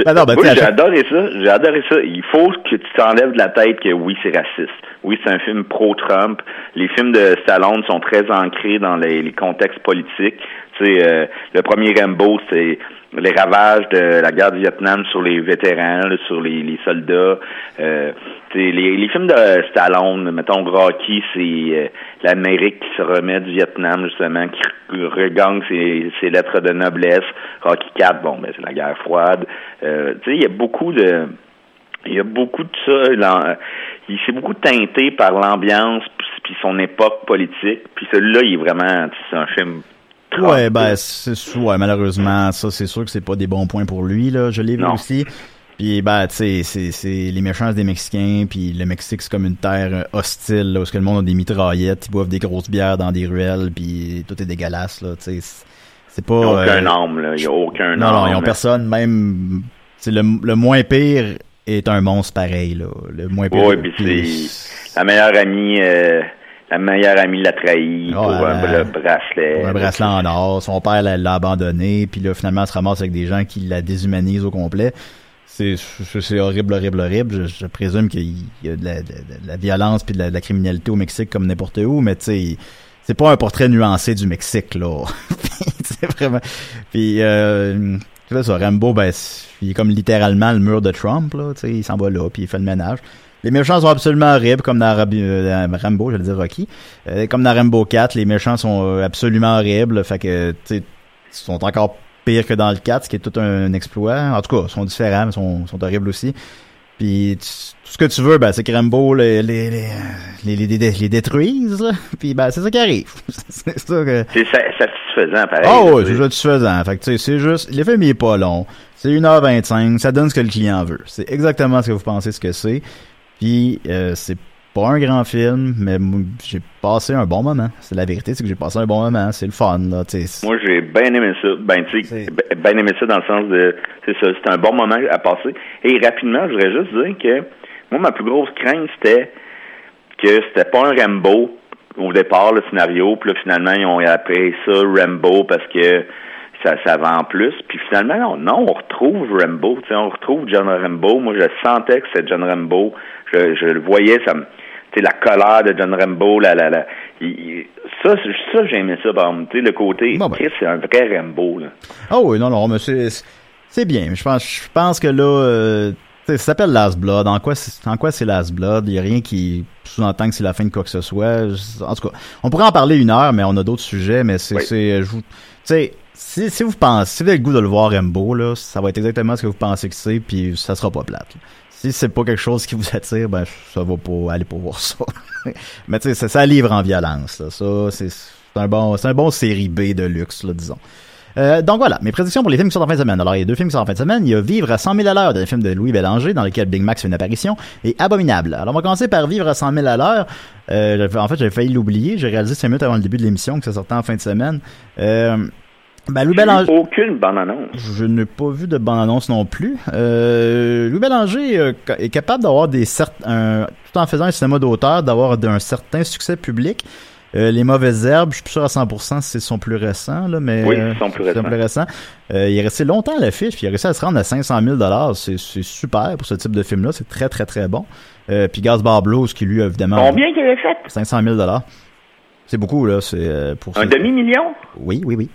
Ben non, ben, à j'ai adoré ça. J'ai adoré ça. Il faut que tu t'enlèves de la tête que oui, c'est raciste. Oui, c'est un film pro-Trump. Les films de Stallone sont très ancrés dans les, les contextes politiques. Tu sais, euh, le premier Rambo, c'est les ravages de la guerre du Vietnam sur les vétérans, là, sur les, les soldats. Euh, les, les films de Stallone, mettons Rocky, c'est euh, l'Amérique qui se remet du Vietnam, justement, qui re- regagne ses, ses lettres de noblesse. Rocky 4, bon, ben, c'est la guerre froide. Euh, il y a beaucoup de... Il y a beaucoup de ça. l'en- Il s'est beaucoup teinté par l'ambiance puis son époque politique. Puis celui-là, il est vraiment... C'est un film... Ouais, ben, c'est, ouais, malheureusement, ça, c'est sûr que c'est pas des bons points pour lui, là. Je l'ai vu Non. aussi. Puis, ben, tu sais, c'est, c'est les méchants c'est des Mexicains, puis le Mexique, c'est comme une terre euh, hostile, là, où ce que le monde a des mitraillettes, ils boivent des grosses bières dans des ruelles, puis tout est dégueulasse, là, tu sais. c'est- pas... Il n'y a aucun euh, âme, là. Il n'y a aucun Non, âme. non, ils ont personne, même... C'est le, le moins pire est un monstre pareil, là. Le moins pire... Oui, puis c'est la meilleure amie... euh, la meilleure amie l'a trahi pour un, euh, le bracelet. un bracelet en or, son père l'a, l'a abandonné, puis là finalement elle se ramasse avec des gens qui la déshumanisent au complet. C'est, horrible, horrible, horrible. Je, je présume qu'il y a de la, de- de la violence puis de la, de la criminalité au Mexique comme n'importe où, mais tu sais, c'est pas un portrait nuancé du Mexique là. (laughs) c'est vraiment. Puis euh, c'est ça, Rambo, ben il est comme littéralement le mur de Trump là. Tu sais, il s'en va là puis il fait le ménage. Les méchants sont absolument horribles, comme dans, Rabi- euh, dans Rambo, j'allais dire Rocky. Euh, comme dans Rambo 4, les méchants sont euh, absolument horribles. Fait que, tu sais, ils sont encore pires que dans le 4, ce qui est tout un exploit. En tout cas, ils sont différents, mais sont, sont horribles aussi. Puis tu- tout ce que tu veux, ben, c'est que Rambo les, les, les, les, les, les- les détruise. là. (laughs) Puis ben, c'est ça qui arrive. (laughs) c'est ça que... C'est sa- satisfaisant, pareil. Ah là, ouais, tu c'est satisfaisant. Fait que tu sais, c'est juste, le film il est pas long. C'est 1h25, ça donne ce que le client veut. C'est exactement ce que vous pensez ce que c'est. Puis euh, c'est pas un grand film, mais j'ai passé un bon moment. C'est la vérité, c'est que j'ai passé un bon moment. C'est le fun, là. tu sais. Moi, j'ai bien aimé ça. Ben, tu ben- bien aimé ça dans le sens de, c'est ça, c'était un bon moment à passer. Et rapidement, je voudrais juste dire que, moi, ma plus grosse crainte, c'était que c'était pas un Rambo au départ, le scénario, puis là, finalement, ils ont appelé ça Rambo parce que ça, ça vend plus. Puis finalement, non, non, on retrouve Rambo, on retrouve John Rambo. Moi, je sentais que c'était John Rambo. Je, je le voyais, ça me, la colère de John Rambo, la, la, la, il- il- ça, ça, j'aimais ça, par exemple. le côté, Bon, ben. C'est un vrai Rambo, là. Ah oui, non, non, mais c'est, bien. Je pense, je pense que là, euh, ça s'appelle Last Blood. En quoi, c'est, en quoi c'est Last Blood? Il y a rien qui sous-entend que c'est la fin de quoi que ce soit. En tout cas, on pourrait en parler une heure, mais on a d'autres sujets, mais c'est, Oui. tu sais, si, si vous pensez, si vous avez le goût de le voir Rambo, là, ça va être exactement ce que vous pensez que c'est, puis ça sera pas plate. Si c'est pas quelque chose qui vous attire, ben, ça va pas aller pour voir ça. (laughs) mais tu sais, ça, livre en violence, là. Ça, c'est, un bon, c'est un bon série B de luxe, là, disons. Euh, donc voilà, mes prédictions pour les films qui sont en fin de semaine. Alors, il y a deux films qui sont en fin de semaine. Il y a Vivre à 100 000 à l'heure, d'un film de Louis Bélanger, dans lequel Big Mac fait une apparition, et Abominable. Alors, on va commencer par Vivre à 100 000 à l'heure. Euh, en fait, j'avais failli l'oublier. J'ai réalisé 5 minutes avant le début de l'émission que ça sortait en fin de semaine. Euh, ben, Louis Bélanger... aucune bande-annonce. Je n'ai pas vu de bande-annonce non plus. Euh, Louis Bélanger euh, est capable d'avoir des certains, tout en faisant un cinéma d'auteur, d'avoir un certain succès public. Euh, les mauvaises herbes, je suis plus sûr à 100% si c'est son plus récent, là, mais Oui, euh, son plus récent. récent. Euh, il est resté longtemps à l'affiche, puis il a réussi à se rendre à 500 000 dollars. C'est c'est super pour ce type de film-là, c'est très très très bon. Euh, puis Gasbar Blues qui lui évidemment Combien qu'il avait fait? 500 000 dollars. C'est beaucoup là, c'est euh, pour Un ce- demi-million? Oui, oui, oui.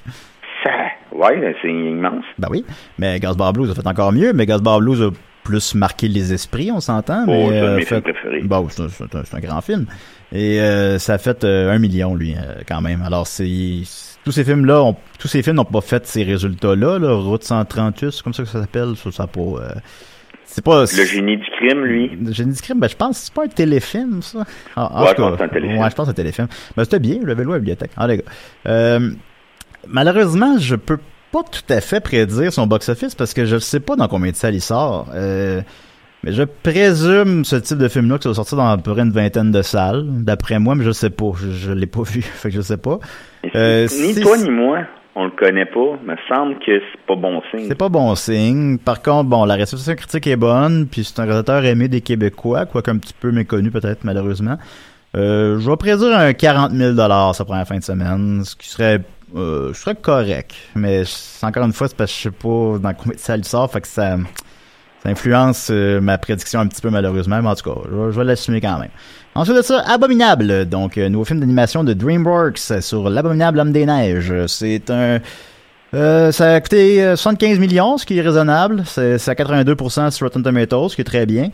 Ouais, c'est immense. Ben oui, mais Gasbar Blues a fait encore mieux, mais Gasbar Blues a plus marqué les esprits, on s'entend. mais, Oh, c'est un de euh, mes fait- préférés. Bon, c'est un, grand film. Et euh, ça a fait euh, un million, lui, euh, quand même. Alors, c'est tous ces films-là, ont- tous ces films n'ont pas fait ces résultats-là. Là. Route 138, c'est comme ça que ça s'appelle. Ça, ça pas... euh, c'est pas... Le génie du crime, lui. Le génie du crime, ben, je pense que c'est pas un téléfilm, ça. Ouais, tout je pense c'est un téléfilm. Ouais, je pense un téléfilm. Ben, c'était bien, l'avais loué à la bibliothèque. Ah, les gars. Euh, malheureusement, je peux pas tout à fait prédire son box-office parce que je sais pas dans combien de salles il sort. Euh, mais je présume ce type de film-là que ça va sortir dans à peu près une vingtaine de salles, d'après moi, mais je sais pas. Je, je l'ai pas (laughs) vu, fait que je sais pas. Euh, ni toi ni moi, on le connaît pas. Me semble que c'est pas bon signe. C'est pas bon signe. Par contre, bon, la réception critique est bonne, puis c'est un réalisateur aimé des Québécois, quoique un petit peu méconnu peut-être malheureusement. Euh, je vais prédire un 40 000 sa première fin de semaine, ce qui serait euh, je serais correct. Mais encore une fois, c'est parce que je sais pas dans combien de salles il sort, fait que ça, ça influence euh, ma prédiction un petit peu malheureusement, mais en tout cas, je, vais- l'assumer quand même. Ensuite de ça, Abominable, donc euh, nouveau film d'animation de DreamWorks euh, sur l'abominable homme des neiges. C'est un euh, ça a coûté euh, 75 millions, ce qui est raisonnable. C'est à 82% sur Rotten Tomatoes, ce qui est très bien.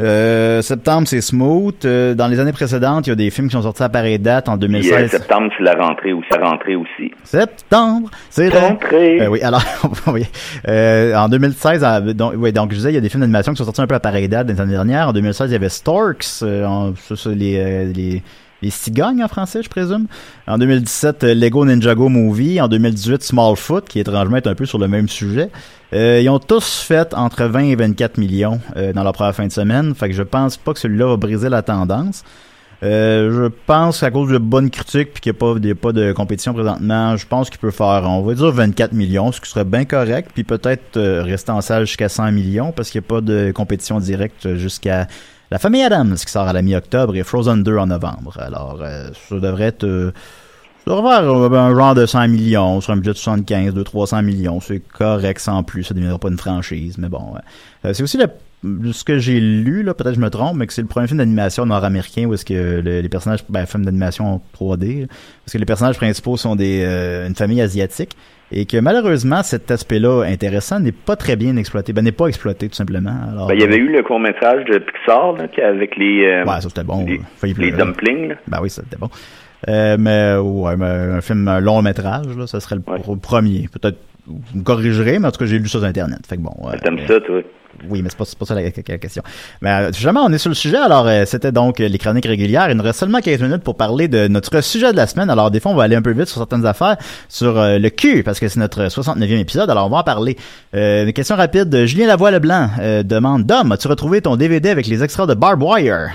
Euh, septembre, c'est smooth. Euh, dans les années précédentes, il y a des films qui sont sortis à pareille date en Puis, euh, 2016. septembre, c'est la rentrée aussi. La rentrée aussi. Septembre, c'est la Rentrée. Euh, oui, alors, (laughs) oui. Euh, en 2016, euh, donc, ouais, donc je disais, il y a des films d'animation qui sont sortis un peu à pareille date des années dernières. En 2016, il y avait Storks, euh, en- ça, c'est les, euh, les, les cigognes en français, je présume. En 2017, euh, Lego Ninjago Movie. En 2018, Smallfoot, qui étrangement est un peu sur le même sujet. Euh, ils ont tous fait entre 20 et 24 millions euh, dans leur première fin de semaine. Fait que je pense pas que celui-là va briser la tendance. Je pense qu'à cause de bonnes critiques puis qu'il n'y a, pas- de compétition présentement, je pense qu'il peut faire, on va dire 24 millions, ce qui serait bien correct, puis peut-être rester en salle jusqu'à 100 millions parce qu'il n'y a pas de compétition directe jusqu'à La Famille Adams qui sort à la mi-octobre et Frozen 2 en novembre. Alors, euh, ça devrait être... euh, ça devrait faire euh, un genre de 100 millions sur un budget de 75, de 300 millions. C'est correct sans plus. Ça ne deviendra pas une franchise. Mais bon, c'est aussi le, ce que j'ai lu, là, peut-être que je me trompe, mais que c'est le premier film d'animation nord-américain où est-ce que le- les personnages, ben, film d'animation 3D, là, parce que les personnages principaux sont des, euh, une famille asiatique. Et que malheureusement, cet aspect-là intéressant n'est pas très bien exploité. Ben, n'est pas exploité, tout simplement. Alors, Ben, il y avait eu le court-métrage de Pixar, là, avec les, euh, Ouais, ça c'était bon. les, les dumplings, là. Ben oui, ça c'était bon. Euh, mais ouais, mais un film un long métrage, là, ça serait le Ouais. premier. Peut-être vous me corrigerez, mais en tout cas j'ai lu ça sur internet. Fait que bon. ouais, T'aimes euh, ça, toi? Oui, mais c'est pas, c'est pas ça la, la- la question. Mais euh, jamais on est sur le sujet, alors euh, c'était donc euh, les chroniques régulières. Il nous reste seulement 15 minutes pour parler de notre sujet de la semaine. Alors des fois, on va aller un peu vite sur certaines affaires, sur euh, le cul, parce que c'est notre 69e épisode. Alors on va en parler. Euh, une question rapide. Julien Lavoie-Leblanc euh, demande, Dom, as-tu retrouvé ton DVD avec les extras de Barb Wire?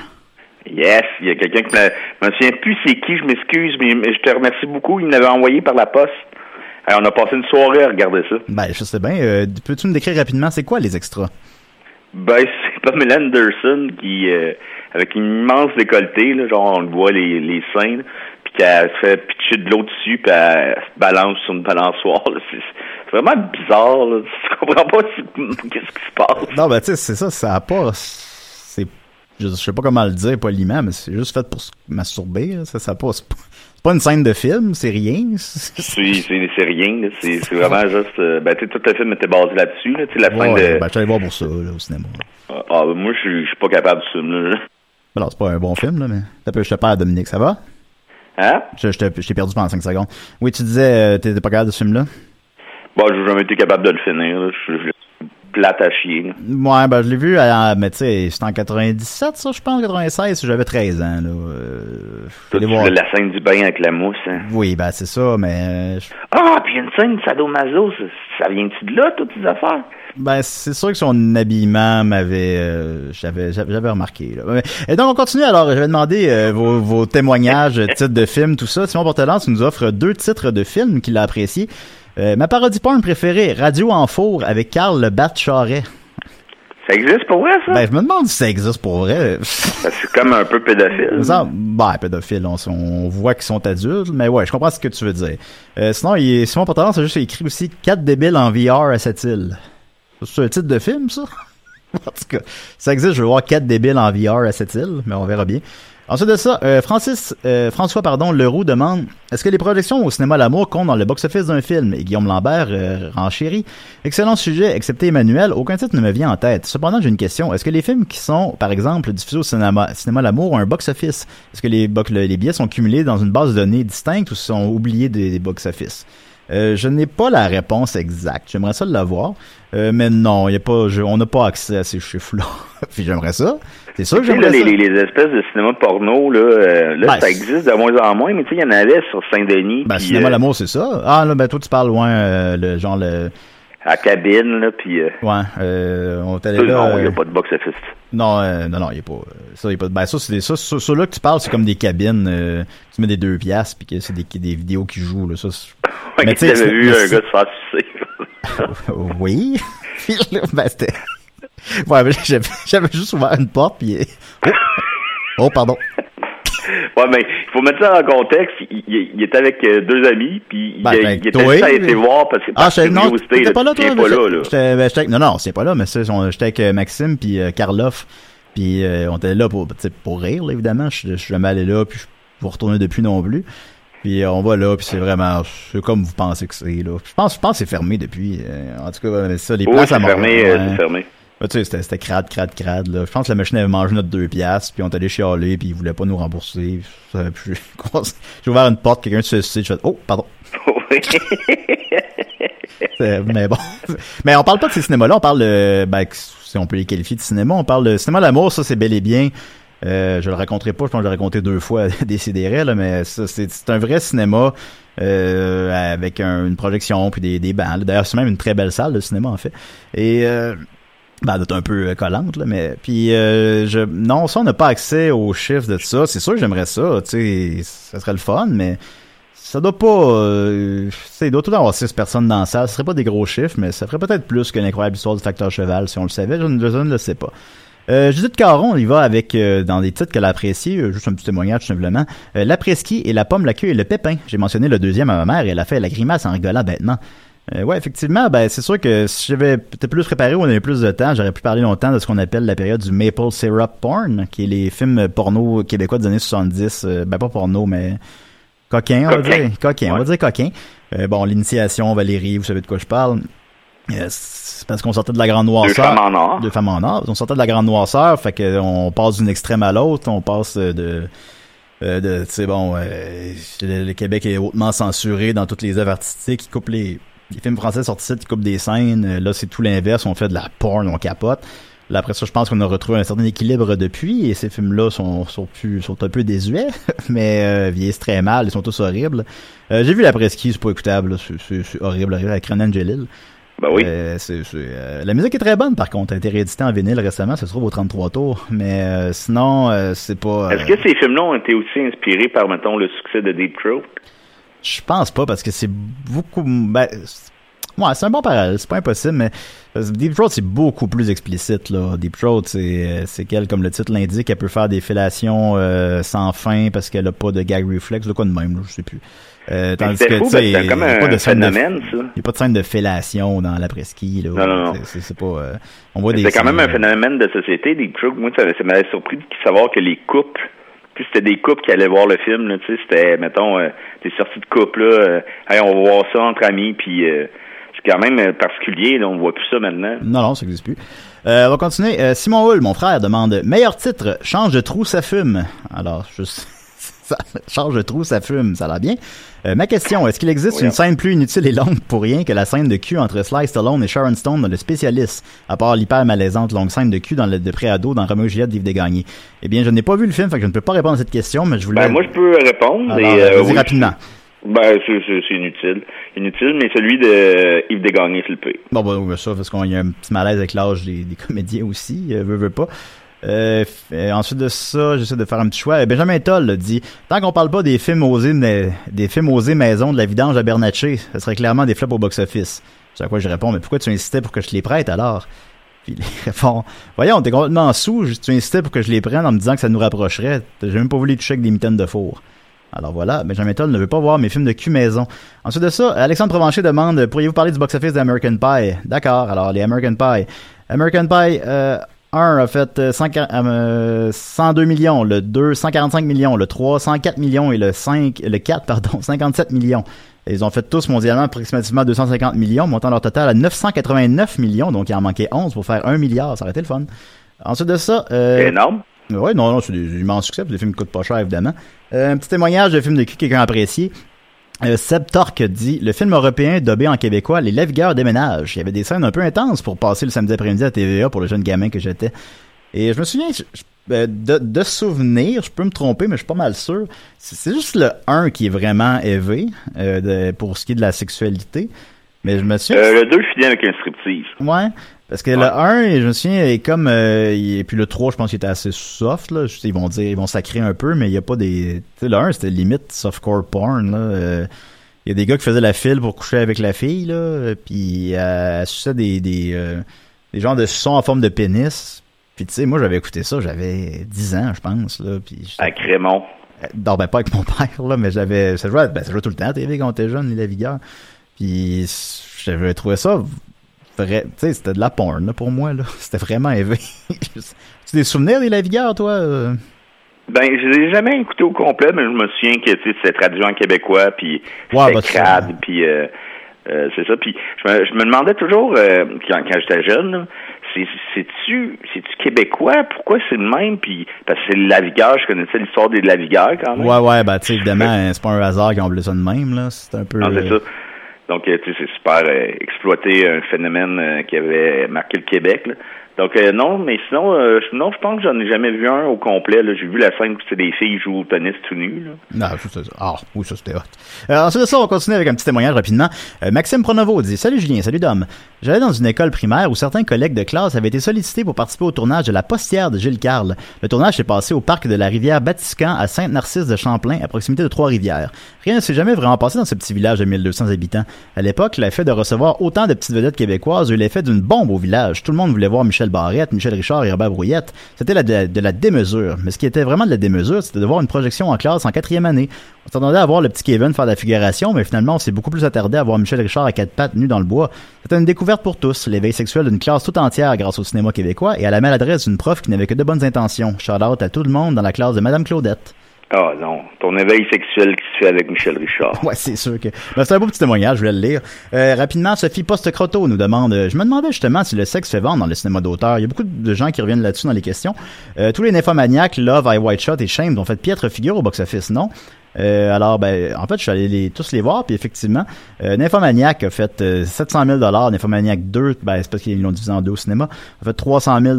Yes, il y a quelqu'un qui me... Je me souviens plus c'est qui, je m'excuse, mais, je te remercie beaucoup. Il me l'avait envoyé par la poste. Alors, on a passé une soirée à regarder ça. Ben, je sais bien. Euh, Peux-tu me décrire rapidement, c'est quoi les extras? Ben, (laughs) c'est Pamela Anderson qui, euh, avec une immense décolleté, là, genre on le voit les, les seins, là, puis qu'elle se fait pitcher de l'eau dessus, puis elle, se balance sur une balançoire. C'est vraiment bizarre. Là. (laughs) Tu comprends pas qu'est-ce qui se passe. Non, ben, tu sais, c'est ça, ça a pas. Je, je sais pas comment le dire poliment, mais c'est juste fait pour se masturber. là. Ça, ça a pas. C'est pas, une scène de film, c'est rien. (laughs) C'est- C'est rien. là. C'est c'est vraiment juste... euh, ben, tu tout le film était basé là-dessus. Là. La Ouais, de... ben, je suis allé voir pour ça, là, au cinéma. là. Ah, ben, moi, je suis- je pas capable de ce film-là. Ben non, c'est pas un bon film, là, mais. Je te perds, Dominique, ça va? Hein? Je, je t'ai je perdu pendant 5 secondes. Oui, tu disais, euh, t'étais pas capable de ce film-là? Bon, j'ai jamais été capable de le finir. là. Je suis plate à chier. là. Ouais, ben, je l'ai vu, à, mais tu sais, c'était en 97, ça, je pense, 96, j'avais 13 ans, là. Euh, Toi, tu voir. la scène du bain avec la mousse. Hein? Oui, ben, c'est ça, mais. euh, Ah, puis une scène de sadomaso. Ça, ça vient-tu de là, toutes ces affaires? Ben, c'est sûr que son habillement m'avait, euh, j'avais, j'avais remarqué. Là. Et donc, on continue. Alors, j'avais demandé euh, vos, vos témoignages, (laughs) titres de films, tout ça. Simon Portelance nous offre deux titres de films qu'il a appréciés. Euh, ma parodie porn préférée, Radio en four avec Carl Le Bat Charret. Ça existe pour vrai, ça? Ben, je me demande si ça existe pour vrai. Que c'est comme un peu pédophile. Ça, ben, pédophile, on, on voit qu'ils sont adultes, mais ouais, je comprends ce que tu veux dire. Euh, sinon, il, Simon Portelance a juste écrit aussi « Quatre débiles en VR à cette île ». C'est un titre de film, ça? (laughs) en tout cas, ça existe, je veux voir quatre débiles en VR à cette île, mais on verra bien. Ensuite de ça, euh, Francis, euh, François pardon, Leroux demande Est-ce que les projections au cinéma L'amour comptent dans le box-office d'un film? Et Guillaume Lambert euh, renchérit Excellent sujet, excepté Emmanuel, aucun titre ne me vient en tête. Cependant, j'ai une question. Est-ce que les films qui sont, par exemple, diffusés au cinéma, cinéma L'amour ont un box-office? Est-ce que les, les billets sont cumulés dans une base de données distincte ou sont oubliés des, des box-office? Euh, je n'ai pas la réponse exacte. J'aimerais ça l'avoir. Euh, mais non, y a pas, je- on n'a pas accès à ces chiffres-là. (laughs) Puis j'aimerais ça. C'est sûr que j'aimerais les, ça. les, les espèces de cinéma porno, là, euh, là Ben, ça existe de moins en moins, mais tu sais, il y en avait sur Saint-Denis. Ben, cinéma euh, l'amour, c'est ça. Ah, là, ben, toi, tu parles loin, euh, le, genre, le, À cabine, là, puis... Euh, ouais, euh, on est allé là. non, il n'y a pas de box-office. Non, euh, non, non, il a pas. euh, Ça, y a pas. Ben ça, c'est des- ça, ça, ça là que tu parles, c'est comme des cabines. euh, tu mets des deux piastres puis que c'est des, des vidéos qui jouent là. Ça, (laughs) Ouais, Mais tu avais vu un gars se faire sucer. (laughs) oui. (laughs) Ben c'était. Ouais, mais j'avais, j'avais juste ouvert une porte puis. Oh, oh pardon. Ouais, mais il faut mettre ça en contexte. Il, il- il était avec euh, deux amis, puis il, Ben, il ben, était toi, juste à mais- été voir parce que Ah, par non, t'étais pas là, toi? pas là, là. J'étais, ben, non, non, c'est pas là, mais j'étais avec euh, Maxime puis euh, Karloff, puis euh, on était là pour, pour rire, là, évidemment. Je, je suis jamais allé là, puis je vous retourner depuis non plus. Puis on va là, puis c'est vraiment, c'est comme vous pensez que c'est, là. Je pense, je pense que c'est fermé depuis. en tout cas, ça, les Oui, places à fermé, Montréal, c'est fermé. Ouais, tu sais, c'était, c'était crade, crade, crade, là. Je pense que la machine avait mangé notre deux piastres, puis on est allé chialer, puis ils voulaient pas nous rembourser. (laughs) J'ai ouvert une porte, quelqu'un se suicide, je fais, oh, pardon. Oui. (laughs) Mais bon. Mais on parle pas de ces cinémas-là, on parle de, ben, si on peut les qualifier de cinéma, on parle de cinéma d'amour, ça c'est bel et bien. Euh, je le raconterai pas, je pense que je l'ai raconté deux fois (laughs) décidéré, là, mais ça, c'est, c'est un vrai cinéma euh, avec un- une projection puis des, des bancs. D'ailleurs, c'est même une très belle salle de cinéma en fait. Et euh, ben, elle doit être un peu euh, collante, là, mais puis euh, je non, ça on n'a pas accès aux chiffres de ça. C'est sûr que j'aimerais ça, tu sais, ça serait le fun, mais ça doit pas. Euh, il doit tout avoir six personnes dans la salle. Ce serait pas des gros chiffres, mais ça ferait peut-être plus que l'incroyable histoire du facteur cheval si on le savait. Je, ne- je ne le sais pas. Euh, Judith Caron, il va avec euh, dans des titres qu'elle a appréciés, euh, juste un petit témoignage tout simplement. Euh, L'après-ski et la pomme, la queue et le pépin. J'ai mentionné le deuxième à ma mère et elle a fait la grimace en rigolant bêtement. Euh, ouais, effectivement, ben c'est sûr que si j'avais peut-être plus préparé ou on avait plus de temps, j'aurais pu parler longtemps de ce qu'on appelle la période du maple syrup porn, qui est les films porno québécois des années 70, euh, ben pas porno, mais coquin, on va dire. Coquin, on va dire coquin. Euh, bon, l'initiation, Valérie, vous savez de quoi je parle. Euh, c'est parce qu'on sortait de la grande Deux noirceur. femmes en or. Deux femmes en or. On sortait de la grande noirceur, fait que on passe d'une extrême à l'autre, on passe de de tu sais bon le, le Québec est hautement censuré dans toutes les œuvres artistiques, ils coupent les les films français sortis ici, ils coupent des scènes, Euh, là c'est tout l'inverse, on fait de la porn, on capote. Là, après ça, je pense qu'on a retrouvé un certain équilibre depuis, et ces films-là sont, sont, plus, sont un peu désuets, (laughs) mais euh, vieillissent très mal, ils sont tous horribles. Euh, J'ai vu la presqu'île, c'est pas écoutable, c'est- horrible, avec Renan Angelil. Ben oui. Euh, euh, la musique est très bonne, par contre. Elle a été rééditée en vinyle récemment. Ça se trouve au 33 tours. Mais euh, sinon, euh, c'est pas... euh, Est-ce que ces films-là ont été aussi inspirés par, mettons, le succès de Deep Throat? Je pense pas, parce que c'est beaucoup... Ben, c'est- ouais, c'est un bon parallèle. C'est pas impossible, mais... Deep Throat, c'est beaucoup plus explicite, là. Deep Throat, c'est euh, c'est qu'elle, comme le titre l'indique, elle peut faire des fellations euh, sans fin parce qu'elle a pas de gag reflex, de quoi de même, là, je sais plus. Euh, tandis que, tu sais, c'est il n'y a pas de scène de fellation dans l'après-ski. Là. Non, non, non. C'est- C'est c'est pas. euh, on voit des. C'était quand même un phénomène de société, Deep Throat. Moi, ça, ça m'avait surpris de savoir que les couples, c'était des couples qui allaient voir le film, là, tu sais, c'était, mettons, euh, des sorties de couple, là, euh, hey, on va voir ça entre amis, puis euh, c'est quand même euh, particulier, là, on voit plus ça maintenant. Non, non, ça n'existe plus. Euh, on va continuer. Euh, Simon Hull, mon frère, demande meilleur titre, change de trou, ça fume. Alors, juste. Ça, (laughs) change de trou, ça fume, ça a l'air bien. Euh, ma question, est-ce qu'il existe une scène plus inutile et longue pour rien que la scène de cul entre Sly Stallone et Sharon Stone dans Le Spécialiste, à part l'hyper malaisante longue scène de cul dans le de pré-ado dans Romeo et Juliette d'Yves Desgagnés? Eh bien, je n'ai pas vu le film, fait que je ne peux pas répondre à cette question, mais je voulais... Ben, moi, je peux répondre. Alors, et, euh, oui, rapidement. Ben, c'est inutile. Inutile, mais celui de euh, Yves Desgagnés, c'est le pire. Bon, oui, ça, parce qu'il y a un petit malaise avec l'âge des, des comédiens aussi, euh, veut, veut pas. Euh, euh, ensuite de ça, j'essaie de faire un petit choix. Euh, Benjamin Toll dit Tant qu'on parle pas des films osés des films osés maison de la vidange à Bernatchez, ça serait clairement des flops au box-office. C'est à quoi je réponds Mais pourquoi tu insistais pour que je les prête alors Puis il (laughs) répond Voyons, t'es complètement sous, tu insistais pour que je les prenne en me disant que ça nous rapprocherait. J'ai même pas voulu toucher avec des mitaines de four. Alors voilà, Benjamin Toll ne veut pas voir mes films de cul maison. Ensuite de ça, Alexandre Provencher demande Pourriez-vous parler du box-office d'American Pie D'accord, alors les American Pie. American Pie euh, 1 a fait euh, 100 euh, 102 millions, le 2 145 millions, le 3 104 millions et le 5 le 4 pardon (laughs) 57 millions. Et ils ont fait tous mondialement approximativement 250 millions, montant leur total à 989 millions, donc il en manquait 11 pour faire 1 milliard, ça aurait été le fun. Ensuite de ça, euh, C'est énorme. oui, non, non, c'est des immenses succès, les films coûtent pas cher, évidemment. Euh, un petit témoignage de film de cul, quelqu'un apprécié. Euh, Seb Torque dit Le film européen dobé en québécois, Les Lavigueurs déménagent. Il y avait des scènes un peu intenses pour passer le samedi après-midi à TVA pour le jeune gamin que j'étais. Et je me souviens je- je- euh, de, de souvenirs, je peux me tromper, mais je suis pas mal sûr. C'est c'est juste le 1 qui est vraiment élevé euh, de- pour ce qui est de la sexualité. Mais je me souviens. Euh, le 2 finit avec un striptease. Ouais. Parce que le 1, je me souviens, est comme euh, et puis le 3, je pense qu'il était assez soft là. Ils vont dire ils vont sacrer un peu, mais il y a pas des tu sais le 1 c'était limite softcore porn là. Euh, il y a des gars qui faisaient la file pour coucher avec la fille là, puis euh, elle suçait des des euh, des genres de suçons en forme de pénis. Puis tu sais, moi j'avais écouté ça, j'avais 10 ans, je pense là, puis À Crémont. Euh, Non, ben pas avec mon (laughs) père, là, mais j'avais. Ça jouait, ben, ça jouait tout le temps à TV quand on était jeune, les Lavigueurs. Puis j'avais trouvé ça vrai. Tu sais, c'était de la porn, là, pour moi, là. (laughs) C'était vraiment élevé. (laughs) tu des souvenirs des Lavigueurs, toi? euh? Ben, je l'ai jamais écouté au complet, mais je me souviens que tu sais, c'était traduit en québécois, puis c'était bah, c'est- crade, puis euh, euh, c'est ça. Puis je me, je me demandais toujours, euh, quand, quand j'étais jeune, c'est-tu c'est-tu québécois? Pourquoi c'est le même? Puis, parce que c'est le Lavigueur, je connaissais l'histoire des Lavigueurs quand même. Ouais, ouais, ben, tu sais, évidemment, euh, c'est pas un hasard qu'ils ont appelé ça de même, là. C'est un peu. Non, c'est ça. Donc, euh, tu sais, c'est super euh, exploiter un phénomène euh, qui avait marqué le Québec. là. Donc, euh, non, mais sinon, euh, je- non, je pense que j'en ai jamais vu un au complet. J'ai vu la scène où c'est des filles qui jouent au tennis tout nu. Non, ça. Ah, oui, ça, c'était hot. Euh, ensuite de ça, on continue avec un petit témoignage rapidement. Euh, Maxime Pronovo dit Salut Julien, salut Dom. J'allais dans une école primaire où certains collègues de classe avaient été sollicités pour participer au tournage de La Postière de Gilles Carle. Le tournage s'est passé au parc de la rivière Batiscan à Sainte-Narcisse de Champlain, à proximité de Trois-Rivières. Rien ne s'est jamais vraiment passé dans ce petit village de 1200 habitants. À l'époque, l'effet de recevoir autant de petites vedettes québécoises eut l'effet d'une bombe au village. Tout le monde voulait voir Michel Barrette, Michel Richard et Robert Brouillette. C'était de, la démesure. Mais ce qui était vraiment de la démesure, c'était de voir une projection en classe en quatrième année. On s'attendait à voir le petit Kevin faire la figuration, mais finalement, on s'est beaucoup plus attardé à voir Michel Richard à quatre pattes nu dans le bois. C'était une découverte pour tous, l'éveil sexuel d'une classe tout entière grâce au cinéma québécois et à la maladresse d'une prof qui n'avait que de bonnes intentions. Shout out à tout le monde dans la classe de Madame Claudette. Ah non, ton éveil sexuel qui se fait avec Michel Richard. Ouais, c'est sûr que. Ben, c'est un beau petit témoignage, je voulais le lire. Euh, rapidement, Sophie Poste-Croteau nous demande euh, Je me demandais justement si le sexe fait vendre dans le cinéma d'auteur. Il y a beaucoup de gens qui reviennent là-dessus dans les questions. Euh, tous les nymphomaniacs, Love, I White Shot et Shame ont fait piètre figure au box-office, non? Euh, alors, ben, en fait, je suis allé les, tous les voir, puis effectivement, euh, Nymphomaniac a fait euh, 700 000 Nymphomaniac 2, ben, c'est parce qu'ils l'ont divisé en deux au cinéma, a fait 300 000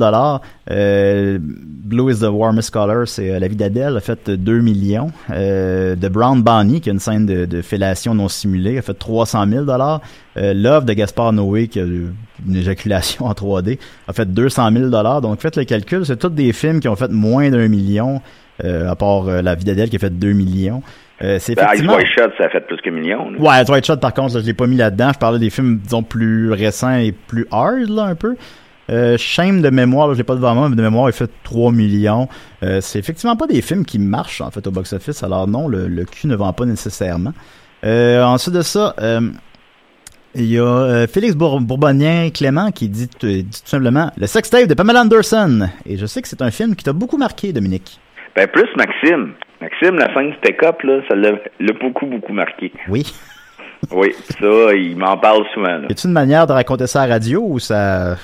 euh, Blue is the Warmest Color, c'est euh, La vie d'Adèle, a fait euh, 2 millions. Euh, The Brown Bonnie, qui a une scène de, de fellation non simulée, a fait 300 000 euh, Love de Gaspard Noé, qui a une éjaculation en 3D, a fait 200 000 Donc, faites le calcul, c'est tous des films qui ont fait moins d'un million, euh, à part euh, La vie d'Adèle qui a fait 2 millions. Euh, c'est Ben, Ice effectivement... White Shot, ça a fait plus que million. là. Ouais, Dwight Shot, par contre, là, je l'ai pas mis là-dedans. Je parlais des films, disons, plus récents et plus hard, là, un peu. Euh, Shame de mémoire, là, je l'ai pas devant moi, mais de mémoire, il fait 3 millions. Euh, c'est effectivement pas des films qui marchent, en fait, au box-office. Alors non, le, le cul ne vend pas nécessairement. Euh, ensuite de ça, euh, il y a euh, Félix Bour- Bourbonien Clément qui dit, tout- dit tout simplement Le sextape de Pamela Anderson. Et je sais que c'est un film qui t'a beaucoup marqué, Dominique. Ben, plus Maxime. Maxime, la scène Step-Up, là, ça l'a beaucoup, beaucoup marqué. Oui. (laughs) Oui, ça, il m'en parle souvent. Là. Y a-t-il une manière de raconter ça à la radio ou ça.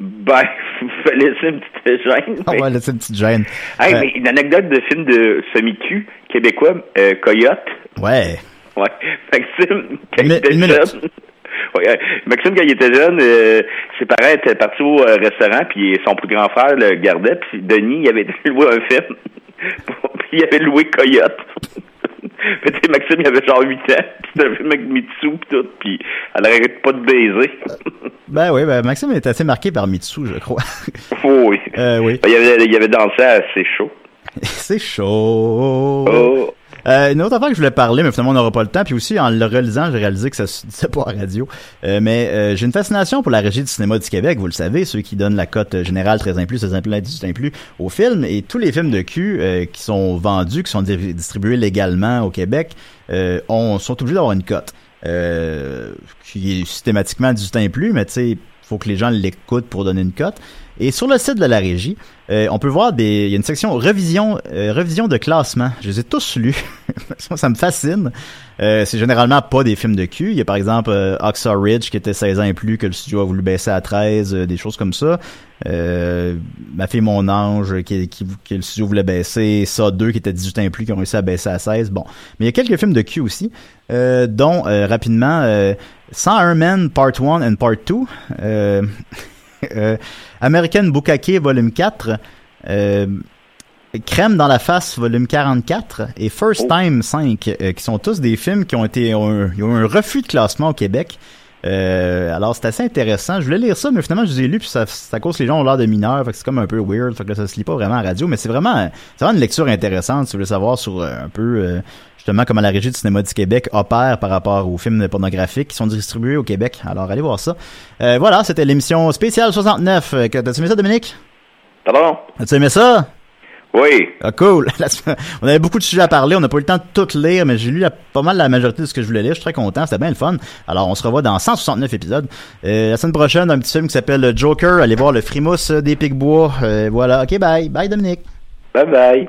Ben, (laughs) vous faites laisser une petite gêne. Ah ouais, là, c'est une petite gêne. Hey, Euh, mais une anecdote de film de semi-cul québécois, euh, Coyote. Ouais. Ouais. (laughs) Maxime, quand Une- il était jeune. Ouais, euh, Maxime, quand il était jeune, euh, ses parents étaient partis au euh, restaurant, puis son plus grand frère le gardait, puis Denis, il avait (laughs) loué un film, (laughs) puis il avait loué Coyote. (laughs) Puis, tu Maxime, il avait genre 8 ans, puis c'était un film avec Mitsu, pis tout, puis elle arrête pas de baiser. Ben oui, ben Maxime est assez marqué par Mitsu, je crois. Oh, oui. Euh, oui. Ben, il, avait, il avait dansé assez chaud. C'est chaud. Oh. Euh, une autre affaire que je voulais parler, mais finalement on n'aura pas le temps. Puis aussi, en le relisant, j'ai réalisé que ça se disait pas radio. Euh, mais euh, j'ai une fascination pour la régie du cinéma du Québec, vous le savez, ceux qui donnent la cote euh, générale 13 ans plus, 16 ans plus, 18 ans plus aux films. Et tous les films de cul qui sont vendus, qui sont di- distribués légalement au Québec, on, sont obligés d'avoir une cote. Qui est systématiquement 18 ans et plus, mais tu sais, faut que les gens l'écoutent pour donner une cote. Et sur le site de la régie, euh, on peut voir des, il y a une section revision, euh, revision de classement. Je les ai tous lus. (laughs) ça, me fascine. Euh, c'est généralement pas des films de cul. Il y a par exemple euh, Oxa Ridge qui était 16 ans et plus que le studio a voulu baisser à 13, euh, des choses comme ça. Euh, Ma fille mon ange qui, qui, que le studio voulait baisser, ça 2 qui était 18 ans et plus qui ont réussi à baisser à 16. Bon, mais il y a quelques films de cul aussi, dont rapidement euh, 101 Men Part 1 and Part 2. (laughs) Euh, American Bukake volume 4, euh, Crème dans la face volume 44 et First Time 5, euh, qui sont tous des films qui ont été ont ont eu un refus de classement au Québec. Euh, alors c'est assez intéressant. Je voulais lire ça, mais finalement je les ai lus puis ça, ça cause les gens ont l'air de mineurs, fait que c'est comme un peu weird, fait que là, ça se lit pas vraiment à radio, mais c'est vraiment, c'est vraiment une lecture intéressante si vous voulez savoir sur euh, un peu justement comment la Régie du cinéma du Québec opère par rapport aux films pornographiques qui sont distribués au Québec. Alors allez voir ça. Euh, voilà, c'était l'émission spéciale 69. Euh, T'as-tu aimé ça, Dominique? Pardon? As-tu aimé ça? Oui. Ah, cool. (laughs) On avait beaucoup de sujets à parler. On n'a pas eu le temps de tout lire, mais j'ai lu la- pas mal la majorité de ce que je voulais lire. Je suis très content. C'était bien le fun. Alors, on se revoit dans 169 épisodes. Euh, la semaine prochaine, un petit film qui s'appelle Joker. Allez voir le Frimousse des Picbois. Euh, voilà. OK, bye. Bye, Dominique. Bye bye.